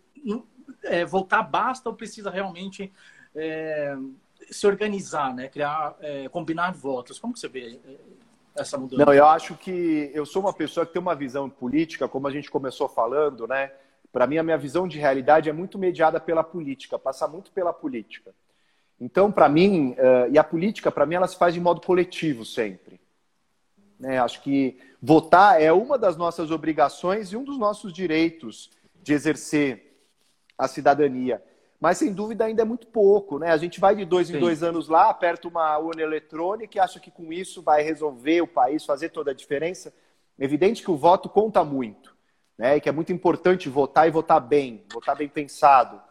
é, votar basta ou precisa realmente é, se organizar, né? Criar, é, combinar votos? Como você vê é, essa mudança? Não, eu acho que eu sou uma pessoa que tem uma visão política, como a gente começou falando, né? Para mim, a minha visão de realidade é muito mediada pela política, passa muito pela política. Então, para mim, uh, e a política, para mim, ela se faz de modo coletivo sempre. Né? Acho que votar é uma das nossas obrigações e um dos nossos direitos de exercer a cidadania. Mas, sem dúvida, ainda é muito pouco. Né? A gente vai de dois Sim. em dois anos lá, aperta uma urna eletrônica e acha que com isso vai resolver o país, fazer toda a diferença. É evidente que o voto conta muito. Né? E que é muito importante votar e votar bem, votar bem pensado.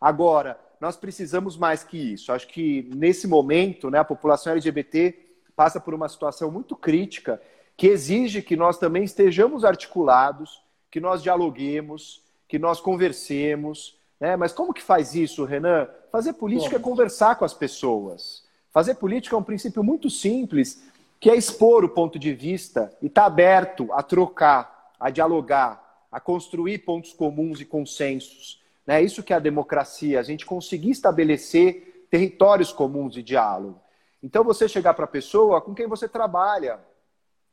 Agora, nós precisamos mais que isso. Acho que nesse momento, né, a população LGBT passa por uma situação muito crítica que exige que nós também estejamos articulados, que nós dialoguemos, que nós conversemos. Né? Mas como que faz isso, Renan? Fazer política é conversar com as pessoas. Fazer política é um princípio muito simples, que é expor o ponto de vista e estar tá aberto a trocar, a dialogar, a construir pontos comuns e consensos. Né? Isso que é a democracia, a gente conseguir estabelecer territórios comuns de diálogo. Então, você chegar para a pessoa com quem você trabalha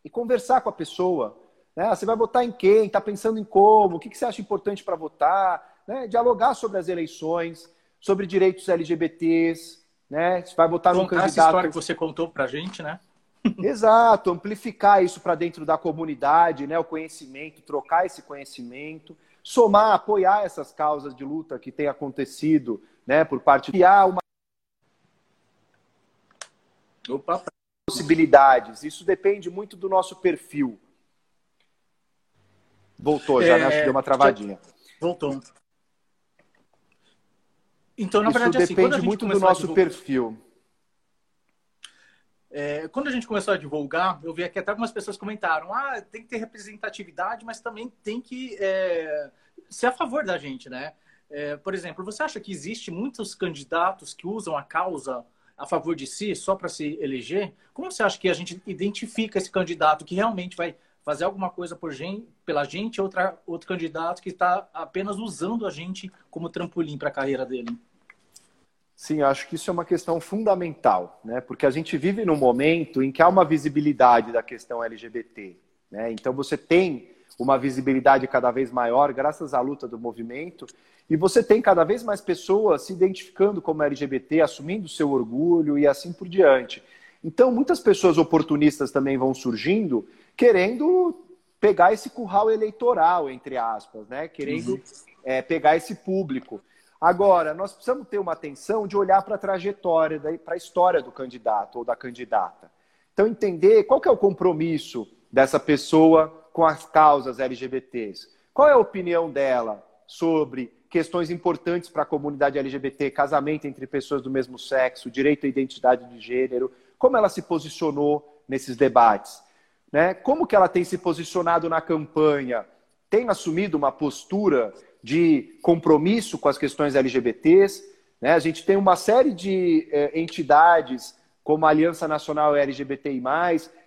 e conversar com a pessoa. Né? Você vai votar em quem? Está pensando em como? O que, que você acha importante para votar? Né? Dialogar sobre as eleições, sobre direitos LGBTs. Né? Você vai votar Contar num candidato. essa história que você contou para a gente, né? Exato, amplificar isso para dentro da comunidade, né? o conhecimento, trocar esse conhecimento somar, apoiar essas causas de luta que tem acontecido, né, por parte de uma Opa. possibilidades. Isso depende muito do nosso perfil. Voltou já, é... né? Acho que deu uma travadinha. Voltou. Então, na Isso verdade, assim, depende muito do nosso divulgar... perfil. É, quando a gente começou a divulgar, eu vi aqui até algumas pessoas comentaram: ah, tem que ter representatividade, mas também tem que é, ser a favor da gente, né? É, por exemplo, você acha que existe muitos candidatos que usam a causa a favor de si só para se eleger? Como você acha que a gente identifica esse candidato que realmente vai fazer alguma coisa gente, pela gente, outra outro candidato que está apenas usando a gente como trampolim para a carreira dele? Sim, acho que isso é uma questão fundamental, né? Porque a gente vive num momento em que há uma visibilidade da questão LGBT, né? Então você tem uma visibilidade cada vez maior graças à luta do movimento e você tem cada vez mais pessoas se identificando como LGBT, assumindo seu orgulho e assim por diante. Então, muitas pessoas oportunistas também vão surgindo, querendo pegar esse curral eleitoral, entre aspas, né? Querendo uhum. é, pegar esse público. Agora, nós precisamos ter uma atenção de olhar para a trajetória, para a história do candidato ou da candidata. Então, entender qual é o compromisso dessa pessoa com as causas LGBTs. Qual é a opinião dela sobre questões importantes para a comunidade LGBT, casamento entre pessoas do mesmo sexo, direito à identidade de gênero, como ela se posicionou nesses debates? Né? Como que ela tem se posicionado na campanha? Tem assumido uma postura de compromisso com as questões LGBTs. Né? A gente tem uma série de eh, entidades, como a Aliança Nacional LGBTI,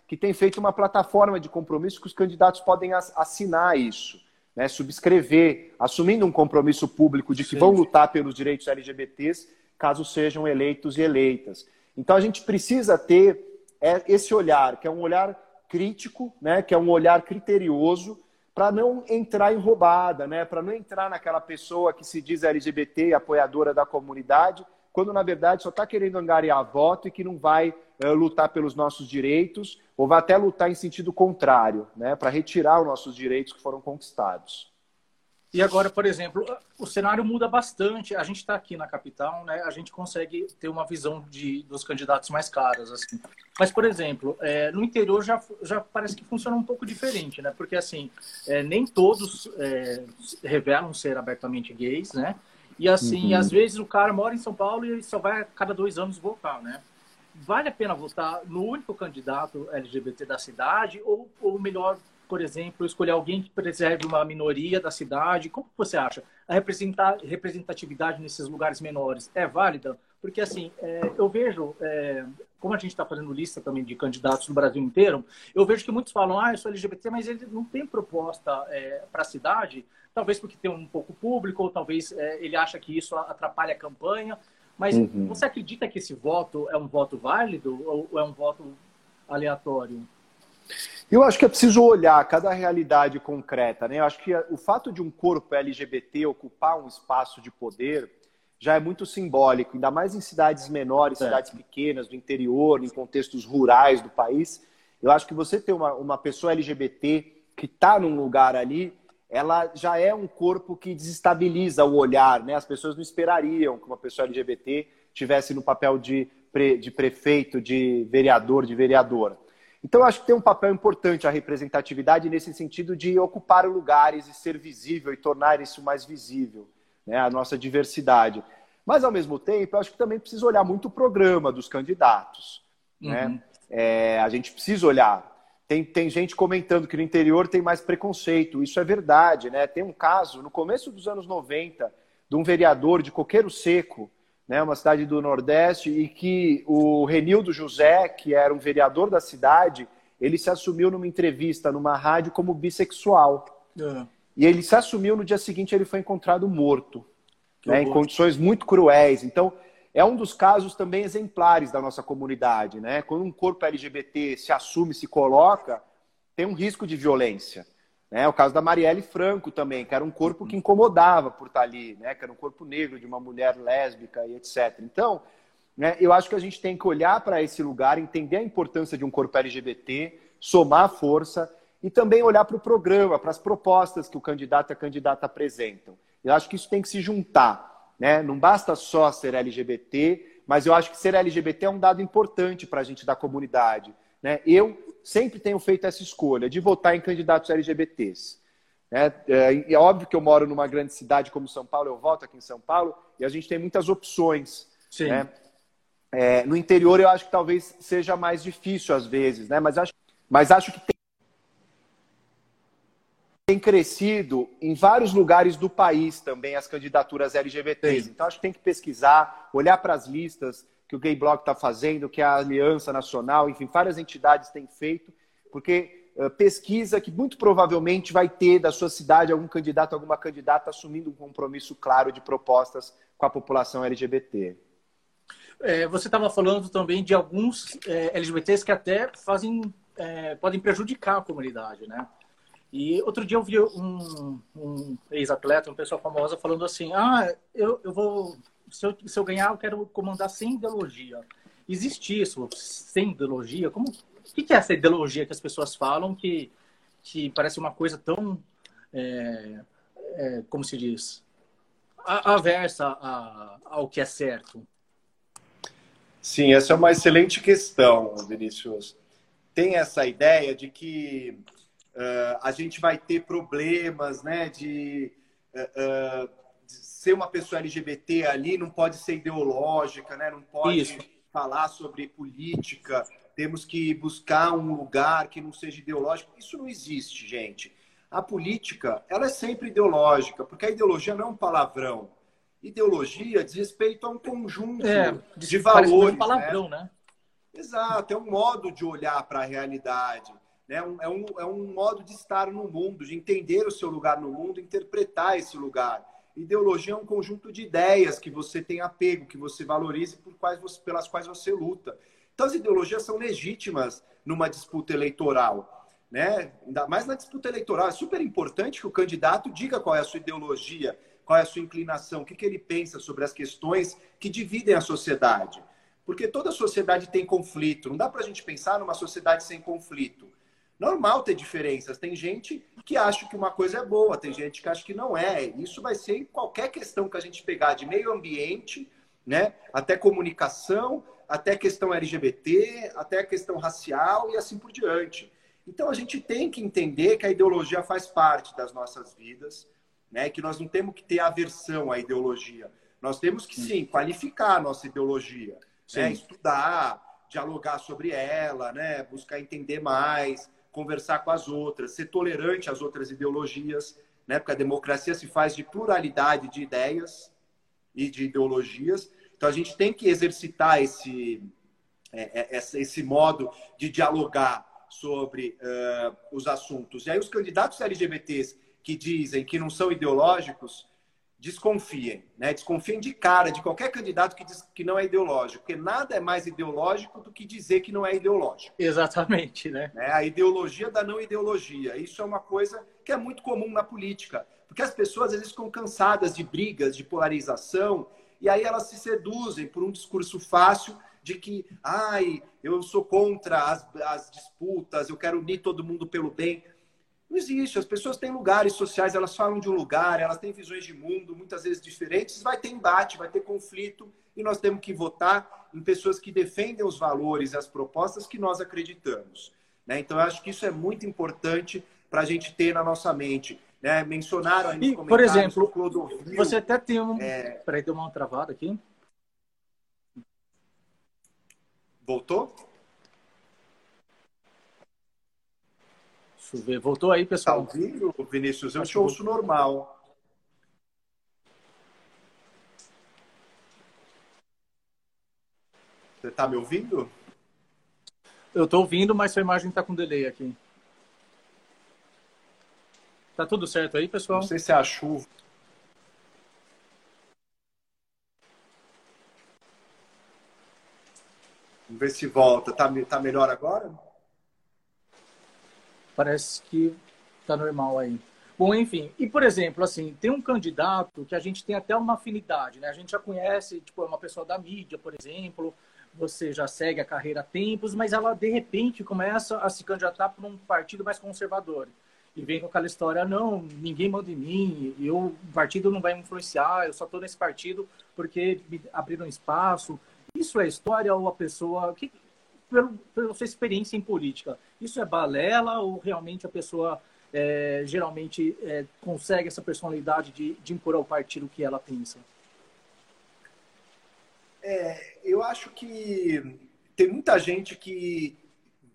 que tem feito uma plataforma de compromisso que os candidatos podem assinar isso, né? subscrever, assumindo um compromisso público de que Sim. vão lutar pelos direitos LGBTs caso sejam eleitos e eleitas. Então a gente precisa ter é, esse olhar, que é um olhar crítico, né? que é um olhar criterioso, para não entrar em roubada, né? Para não entrar naquela pessoa que se diz LGBT, apoiadora da comunidade, quando na verdade só está querendo angariar voto e que não vai uh, lutar pelos nossos direitos, ou vai até lutar em sentido contrário, né? Para retirar os nossos direitos que foram conquistados. E agora, por exemplo, o cenário muda bastante. A gente está aqui na capital, né? A gente consegue ter uma visão de, dos candidatos mais caros, assim. Mas, por exemplo, é, no interior já, já parece que funciona um pouco diferente, né? Porque, assim, é, nem todos é, revelam ser abertamente gays, né? E, assim, uhum. às vezes o cara mora em São Paulo e só vai a cada dois anos votar, né? Vale a pena votar no único candidato LGBT da cidade ou, ou melhor por exemplo, escolher alguém que preserve uma minoria da cidade? Como você acha? A representatividade nesses lugares menores é válida? Porque, assim, é, eu vejo, é, como a gente está fazendo lista também de candidatos do Brasil inteiro, eu vejo que muitos falam, ah, eu sou LGBT, mas ele não tem proposta é, para a cidade, talvez porque tem um pouco público, ou talvez é, ele acha que isso atrapalha a campanha. Mas uhum. você acredita que esse voto é um voto válido ou é um voto aleatório? Eu acho que é preciso olhar cada realidade concreta. Né? Eu acho que o fato de um corpo LGBT ocupar um espaço de poder já é muito simbólico, ainda mais em cidades menores, cidades pequenas, do interior, em contextos rurais do país. Eu acho que você ter uma, uma pessoa LGBT que está num lugar ali, ela já é um corpo que desestabiliza o olhar. Né? As pessoas não esperariam que uma pessoa LGBT tivesse no papel de, pre, de prefeito, de vereador, de vereadora. Então, eu acho que tem um papel importante a representatividade nesse sentido de ocupar lugares e ser visível e tornar isso mais visível, né, a nossa diversidade. Mas, ao mesmo tempo, eu acho que também precisa olhar muito o programa dos candidatos. Né? Uhum. Né? É, a gente precisa olhar. Tem, tem gente comentando que no interior tem mais preconceito. Isso é verdade. Né? Tem um caso, no começo dos anos 90, de um vereador de Coqueiro Seco, né, uma cidade do Nordeste, e que o Renildo José, que era um vereador da cidade, ele se assumiu numa entrevista numa rádio como bissexual. É. E ele se assumiu no dia seguinte, ele foi encontrado morto, né, em condições muito cruéis. Então, é um dos casos também exemplares da nossa comunidade. Né? Quando um corpo LGBT se assume, se coloca, tem um risco de violência. Né? O caso da Marielle Franco também, que era um corpo que incomodava por estar ali, né? que era um corpo negro de uma mulher lésbica e etc. Então, né, eu acho que a gente tem que olhar para esse lugar, entender a importância de um corpo LGBT, somar força e também olhar para o programa, para as propostas que o candidato e a candidata apresentam. Eu acho que isso tem que se juntar. Né? Não basta só ser LGBT, mas eu acho que ser LGBT é um dado importante para a gente da comunidade. Né? Eu sempre tenho feito essa escolha de votar em candidatos LGBTs. É, é, é, óbvio que eu moro numa grande cidade como São Paulo, eu voto aqui em São Paulo, e a gente tem muitas opções. Sim. Né? É, no interior eu acho que talvez seja mais difícil às vezes, né? mas, acho, mas acho que tem, tem crescido em vários lugares do país também as candidaturas LGBTs. Sim. Então acho que tem que pesquisar, olhar para as listas, que o Gay Blog está fazendo, que a Aliança Nacional, enfim, várias entidades têm feito, porque uh, pesquisa que muito provavelmente vai ter da sua cidade algum candidato, alguma candidata assumindo um compromisso claro de propostas com a população LGBT. É, você estava falando também de alguns é, LGBTs que até fazem, é, podem prejudicar a comunidade, né? E outro dia eu vi um, um ex-atleta, uma pessoa famosa, falando assim: ah, eu, eu vou se eu, se eu ganhar, eu quero comandar sem ideologia. Existe isso, sem ideologia? Como, o que é essa ideologia que as pessoas falam que, que parece uma coisa tão, é, é, como se diz, aversa a, ao que é certo? Sim, essa é uma excelente questão, Vinícius. Tem essa ideia de que uh, a gente vai ter problemas, né, de uh, uh, ser uma pessoa LGBT ali não pode ser ideológica, né? não pode Isso. falar sobre política, temos que buscar um lugar que não seja ideológico. Isso não existe, gente. A política, ela é sempre ideológica, porque a ideologia não é um palavrão. Ideologia diz respeito a um conjunto é, de valores. Um palavrão, né? né? Exato, é um modo de olhar para a realidade. Né? É, um, é um modo de estar no mundo, de entender o seu lugar no mundo, interpretar esse lugar. Ideologia é um conjunto de ideias que você tem apego, que você valoriza por quais você, pelas quais você luta. Então, as ideologias são legítimas numa disputa eleitoral. Né? Ainda mais na disputa eleitoral. É super importante que o candidato diga qual é a sua ideologia, qual é a sua inclinação, o que, que ele pensa sobre as questões que dividem a sociedade. Porque toda sociedade tem conflito. Não dá para a gente pensar numa sociedade sem conflito. Normal ter diferenças. Tem gente que acha que uma coisa é boa, tem gente que acha que não é. Isso vai ser em qualquer questão que a gente pegar de meio ambiente, né? Até comunicação, até questão LGBT, até questão racial e assim por diante. Então a gente tem que entender que a ideologia faz parte das nossas vidas, né? Que nós não temos que ter aversão à ideologia. Nós temos que sim qualificar a nossa ideologia, né? estudar, dialogar sobre ela, né? Buscar entender mais conversar com as outras, ser tolerante às outras ideologias, né? Porque a democracia se faz de pluralidade de ideias e de ideologias. Então a gente tem que exercitar esse é, é, esse modo de dialogar sobre uh, os assuntos. E aí os candidatos LGBTs que dizem que não são ideológicos, desconfiem, né? Desconfiem de cara de qualquer candidato que diz que não é ideológico, porque nada é mais ideológico do que dizer que não é ideológico. Exatamente, né? É a ideologia da não ideologia. Isso é uma coisa que é muito comum na política, porque as pessoas às vezes ficam cansadas de brigas, de polarização, e aí elas se seduzem por um discurso fácil de que, ai, eu sou contra as, as disputas, eu quero unir todo mundo pelo bem. Não existe. As pessoas têm lugares sociais, elas falam de um lugar, elas têm visões de mundo muitas vezes diferentes. Vai ter embate, vai ter conflito e nós temos que votar em pessoas que defendem os valores e as propostas que nós acreditamos. Né? Então, eu acho que isso é muito importante para a gente ter na nossa mente. Né? Mencionaram aí nos e, Por exemplo, você até tem um. É... Peraí, deu uma travada aqui. Voltou? Deixa eu ver. Voltou aí, pessoal? Tá ouvindo, Vinícius? Eu te ouço normal. Você está me ouvindo? Eu estou ouvindo, mas sua imagem está com delay aqui. Tá tudo certo aí, pessoal? Não sei se é a chuva. Vamos ver se volta. Tá, tá melhor agora? Parece que tá normal aí. Bom, enfim, e por exemplo, assim, tem um candidato que a gente tem até uma afinidade, né? A gente já conhece, tipo, é uma pessoa da mídia, por exemplo, você já segue a carreira há tempos, mas ela de repente começa a se candidatar para um partido mais conservador. E vem com aquela história, não, ninguém manda em mim, eu, o partido não vai me influenciar, eu só estou nesse partido porque abriram espaço. Isso é história ou a pessoa. Que, pelo, pela sua experiência em política, isso é balela ou realmente a pessoa é, geralmente é, consegue essa personalidade de, de impor ao partido o que ela pensa? É, eu acho que tem muita gente que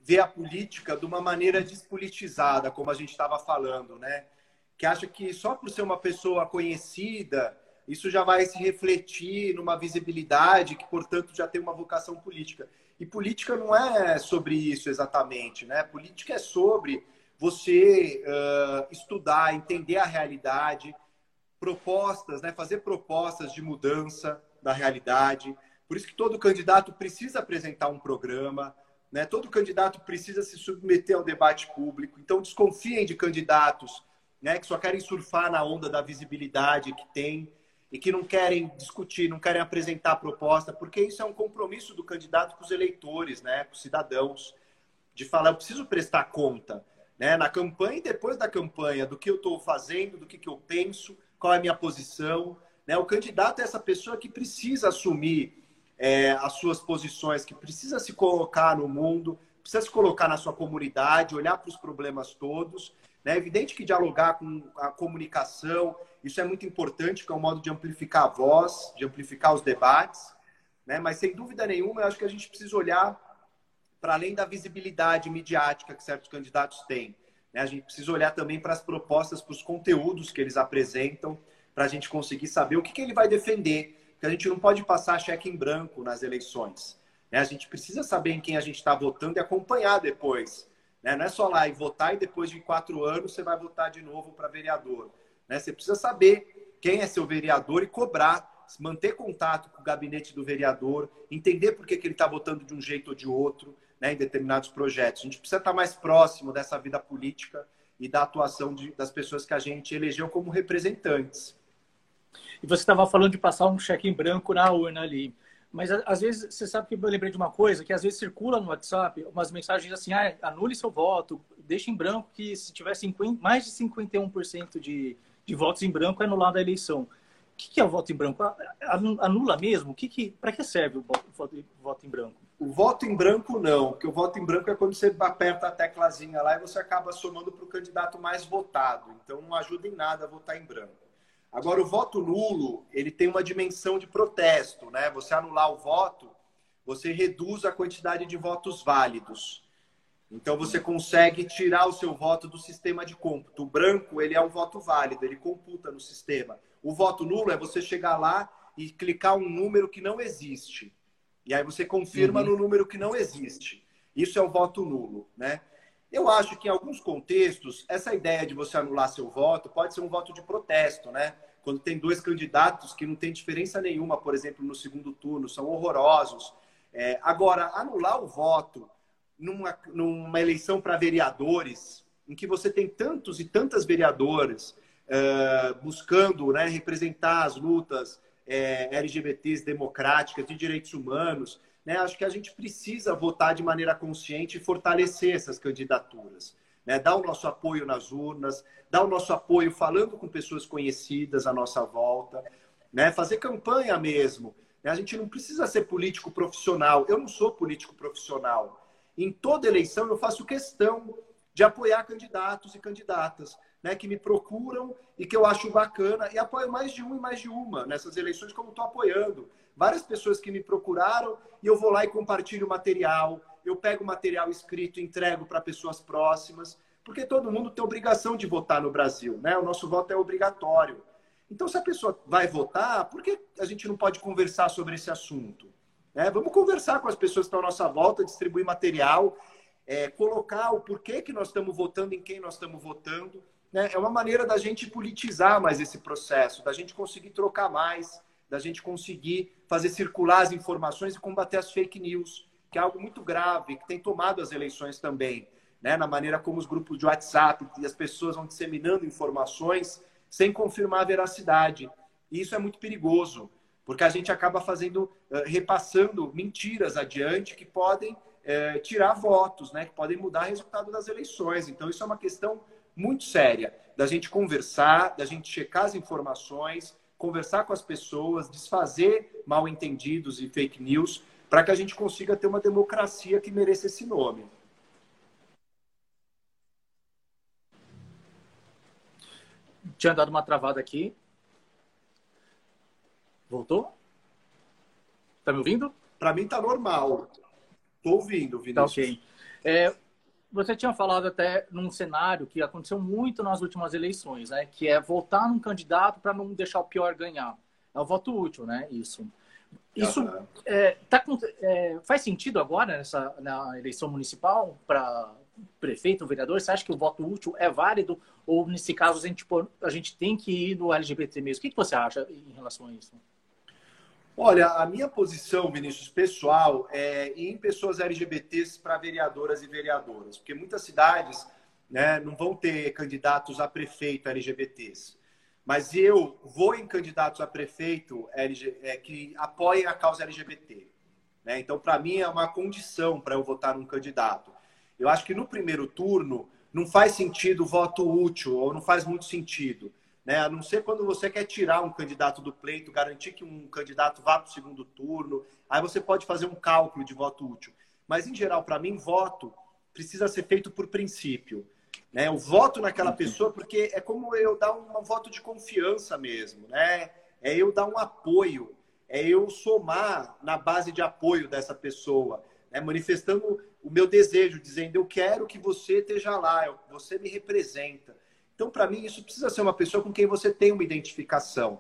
vê a política de uma maneira despolitizada, como a gente estava falando, né? Que acha que só por ser uma pessoa conhecida, isso já vai se refletir numa visibilidade que, portanto, já tem uma vocação política. E política não é sobre isso exatamente, né? Política é sobre você uh, estudar, entender a realidade, propostas, né? Fazer propostas de mudança da realidade. Por isso que todo candidato precisa apresentar um programa, né? Todo candidato precisa se submeter ao debate público. Então, desconfiem de candidatos né, que só querem surfar na onda da visibilidade que tem e que não querem discutir, não querem apresentar proposta, porque isso é um compromisso do candidato com os eleitores, né, com os cidadãos, de falar, eu preciso prestar conta né, na campanha e depois da campanha, do que eu estou fazendo, do que, que eu penso, qual é a minha posição. Né? O candidato é essa pessoa que precisa assumir é, as suas posições, que precisa se colocar no mundo, precisa se colocar na sua comunidade, olhar para os problemas todos. Né? É evidente que dialogar com a comunicação, isso é muito importante, que é um modo de amplificar a voz, de amplificar os debates. Né? Mas, sem dúvida nenhuma, eu acho que a gente precisa olhar para além da visibilidade midiática que certos candidatos têm. Né? A gente precisa olhar também para as propostas, para os conteúdos que eles apresentam, para a gente conseguir saber o que, que ele vai defender que a gente não pode passar cheque em branco nas eleições. Né? A gente precisa saber em quem a gente está votando e acompanhar depois. Né? Não é só lá e votar e depois de quatro anos você vai votar de novo para vereador. Né? Você precisa saber quem é seu vereador e cobrar, manter contato com o gabinete do vereador, entender por que, que ele está votando de um jeito ou de outro né, em determinados projetos. A gente precisa estar tá mais próximo dessa vida política e da atuação de, das pessoas que a gente elegeu como representantes. E você estava falando de passar um cheque em branco na urna ali. Mas às vezes, você sabe que eu lembrei de uma coisa, que às vezes circula no WhatsApp umas mensagens assim, ah, anule seu voto, deixe em branco que se tiver 50, mais de 51% de, de votos em branco é anulada a eleição. O que, que é o voto em branco? Anula mesmo? Que que, Para que serve o voto, voto em branco? O voto em branco não, porque o voto em branco é quando você aperta a teclazinha lá e você acaba somando para o candidato mais votado. Então não ajuda em nada a votar em branco. Agora, o voto nulo, ele tem uma dimensão de protesto, né? Você anular o voto, você reduz a quantidade de votos válidos. Então você consegue tirar o seu voto do sistema de cômputo. O branco, ele é um voto válido, ele computa no sistema. O voto nulo é você chegar lá e clicar um número que não existe. E aí você confirma uhum. no número que não existe. Isso é o voto nulo, né? Eu acho que em alguns contextos, essa ideia de você anular seu voto pode ser um voto de protesto, né? Quando tem dois candidatos que não tem diferença nenhuma, por exemplo, no segundo turno, são horrorosos. É, agora, anular o voto numa, numa eleição para vereadores, em que você tem tantos e tantas vereadoras uh, buscando né, representar as lutas é, LGBTs democráticas, de direitos humanos, né, acho que a gente precisa votar de maneira consciente e fortalecer essas candidaturas. Né, dar o nosso apoio nas urnas, dar o nosso apoio falando com pessoas conhecidas à nossa volta, né, fazer campanha mesmo. Né, a gente não precisa ser político profissional. Eu não sou político profissional em toda eleição eu faço questão de apoiar candidatos e candidatas, né, que me procuram e que eu acho bacana e apoio mais de um e mais de uma nessas eleições, como estou apoiando. Várias pessoas que me procuraram e eu vou lá e compartilho material, eu pego material escrito entrego para pessoas próximas, porque todo mundo tem obrigação de votar no Brasil, né? O nosso voto é obrigatório. Então, se a pessoa vai votar, por que a gente não pode conversar sobre esse assunto? Né? Vamos conversar com as pessoas que estão à nossa volta, distribuir material, é, colocar o porquê que nós estamos votando, em quem nós estamos votando. Né? É uma maneira da gente politizar mais esse processo, da gente conseguir trocar mais, da gente conseguir fazer circular as informações e combater as fake news, que é algo muito grave, que tem tomado as eleições também. Né? Na maneira como os grupos de WhatsApp e as pessoas vão disseminando informações sem confirmar a veracidade. E isso é muito perigoso porque a gente acaba fazendo, eh, repassando mentiras adiante que podem é, tirar votos, né? que podem mudar o resultado das eleições. Então, isso é uma questão muito séria, da gente conversar, da gente checar as informações, conversar com as pessoas, desfazer mal entendidos e fake news, para que a gente consiga ter uma democracia que mereça esse nome. Tinha dado uma travada aqui. Voltou? Tá me ouvindo? Para mim tá normal. Tô ouvindo, Vinícius. Tá ok. É, você tinha falado até num cenário que aconteceu muito nas últimas eleições, né? Que é votar num candidato para não deixar o pior ganhar. É o voto útil, né? Isso. Isso uhum. é, tá, é, faz sentido agora nessa, na eleição municipal para prefeito, vereador? Você acha que o voto útil é válido? Ou, nesse caso, a gente, a gente tem que ir no LGBT mesmo? O que, que você acha em relação a isso? Olha, a minha posição, Vinícius, pessoal, é em pessoas LGBTs para vereadoras e vereadoras, porque muitas cidades né, não vão ter candidatos a prefeito LGBTs. Mas eu vou em candidatos a prefeito LG, é, que apoiem a causa LGBT. Né? Então, para mim, é uma condição para eu votar num candidato. Eu acho que no primeiro turno não faz sentido voto útil, ou não faz muito sentido. Né? A não ser quando você quer tirar um candidato do pleito, garantir que um candidato vá para o segundo turno, aí você pode fazer um cálculo de voto útil. Mas, em geral, para mim, voto precisa ser feito por princípio. Né? Eu voto naquela pessoa porque é como eu dar um voto de confiança mesmo. Né? É eu dar um apoio, é eu somar na base de apoio dessa pessoa, né? manifestando o meu desejo, dizendo eu quero que você esteja lá, você me representa. Então, para mim, isso precisa ser uma pessoa com quem você tem uma identificação.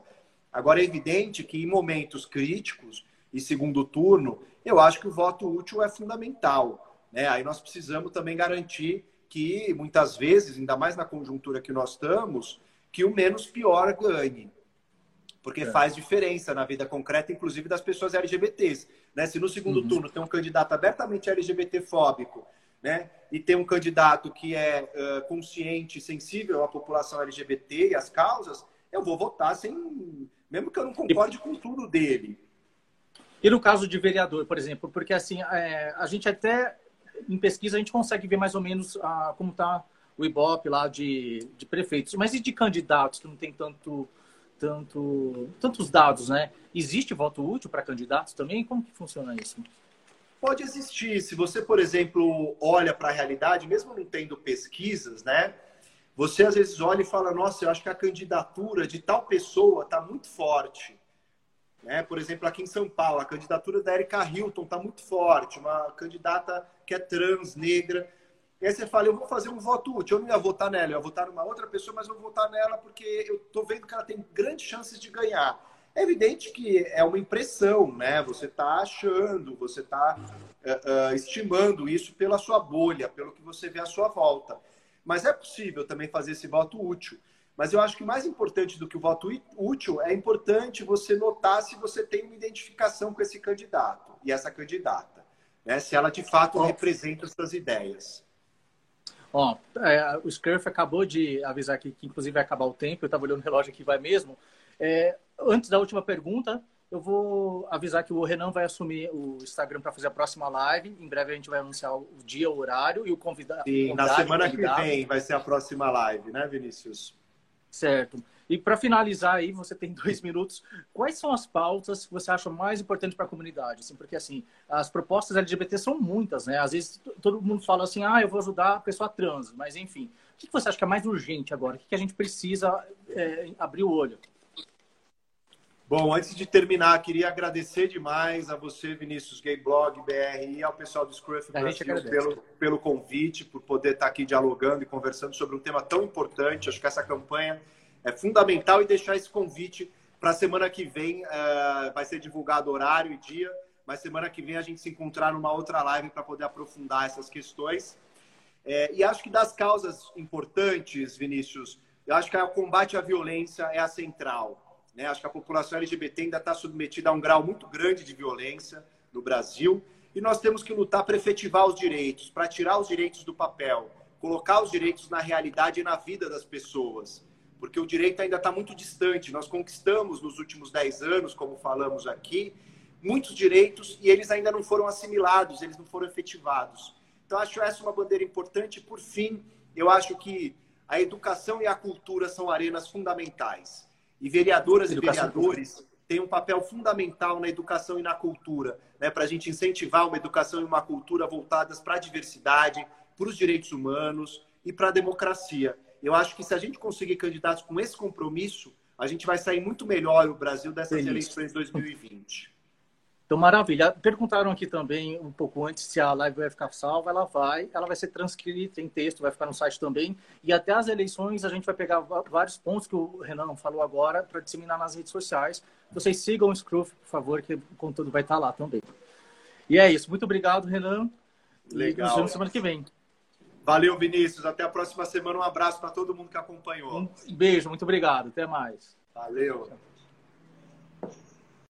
Agora, é evidente que em momentos críticos e segundo turno, eu acho que o voto útil é fundamental. Né? Aí nós precisamos também garantir que, muitas vezes, ainda mais na conjuntura que nós estamos, que o menos pior ganhe. Porque é. faz diferença na vida concreta, inclusive das pessoas LGBTs. Né? Se no segundo uhum. turno tem um candidato abertamente LGBT-fóbico né? E ter um candidato que é uh, consciente, sensível à população LGBT e às causas, eu vou votar sem, mesmo que eu não concorde com tudo dele. E no caso de vereador, por exemplo, porque assim é, a gente até em pesquisa a gente consegue ver mais ou menos ah, como está o Ibope lá de, de prefeitos, mas e de candidatos que não tem tanto tanto tantos dados, né? Existe voto útil para candidatos também? Como que funciona isso? Pode existir. Se você, por exemplo, olha para a realidade, mesmo não tendo pesquisas, né? Você às vezes olha e fala: Nossa, eu acho que a candidatura de tal pessoa está muito forte. Né? Por exemplo, aqui em São Paulo, a candidatura da Erika Hilton está muito forte, uma candidata que é trans, negra. E aí você fala, eu vou fazer um voto útil. Eu não ia votar nela, eu ia votar numa outra pessoa, mas eu vou votar nela porque eu estou vendo que ela tem grandes chances de ganhar. É evidente que é uma impressão, né? Você está achando, você está uh, uh, estimando isso pela sua bolha, pelo que você vê à sua volta. Mas é possível também fazer esse voto útil. Mas eu acho que mais importante do que o voto útil é importante você notar se você tem uma identificação com esse candidato e essa candidata, né? Se ela de fato representa suas ideias. Ó, é, o Scurf acabou de avisar aqui que, inclusive, vai acabar o tempo. Eu estava olhando o relógio aqui, vai mesmo. É, antes da última pergunta, eu vou avisar que o Renan vai assumir o Instagram para fazer a próxima live. Em breve a gente vai anunciar o dia, o horário e o convidado. Sim, na semana que vem vai ser a próxima live, né, Vinícius? Certo. E para finalizar aí, você tem dois minutos. Quais são as pautas que você acha mais importantes para a comunidade? Assim, porque assim, as propostas LGBT são muitas, né? Às vezes todo mundo fala assim, ah, eu vou ajudar a pessoa trans, mas enfim, o que você acha que é mais urgente agora? O que a gente precisa é, abrir o olho? Bom, antes de terminar, queria agradecer demais a você, Vinícius Gay Blog BR, e ao pessoal do Scruff Brasil pelo, pelo convite, por poder estar aqui dialogando e conversando sobre um tema tão importante. Acho que essa campanha é fundamental e deixar esse convite para a semana que vem. Uh, vai ser divulgado horário e dia, mas semana que vem a gente se encontrar numa outra live para poder aprofundar essas questões. É, e acho que das causas importantes, Vinícius, eu acho que o combate à violência é a central. Né? Acho que a população LGBT ainda está submetida a um grau muito grande de violência no Brasil e nós temos que lutar para efetivar os direitos, para tirar os direitos do papel, colocar os direitos na realidade e na vida das pessoas porque o direito ainda está muito distante. Nós conquistamos nos últimos 10 anos, como falamos aqui, muitos direitos e eles ainda não foram assimilados, eles não foram efetivados. Então, acho essa uma bandeira importante. Por fim, eu acho que a educação e a cultura são arenas fundamentais. E vereadoras educação e vereadores têm um papel fundamental na educação e na cultura, né, para a gente incentivar uma educação e uma cultura voltadas para a diversidade, para os direitos humanos e para a democracia. Eu acho que se a gente conseguir candidatos com esse compromisso, a gente vai sair muito melhor o Brasil dessas eleições de 2020. Então, maravilha. Perguntaram aqui também um pouco antes se a live vai ficar salva. Ela vai, ela vai ser transcrita em texto, vai ficar no site também. E até as eleições a gente vai pegar vários pontos que o Renan falou agora para disseminar nas redes sociais. Vocês sigam o Scruff, por favor, que o conteúdo vai estar lá também. E é isso. Muito obrigado, Renan. Legal. E nos vemos semana que vem. Valeu, Vinícius. Até a próxima semana. Um abraço para todo mundo que acompanhou. Um beijo, muito obrigado. Até mais. Valeu.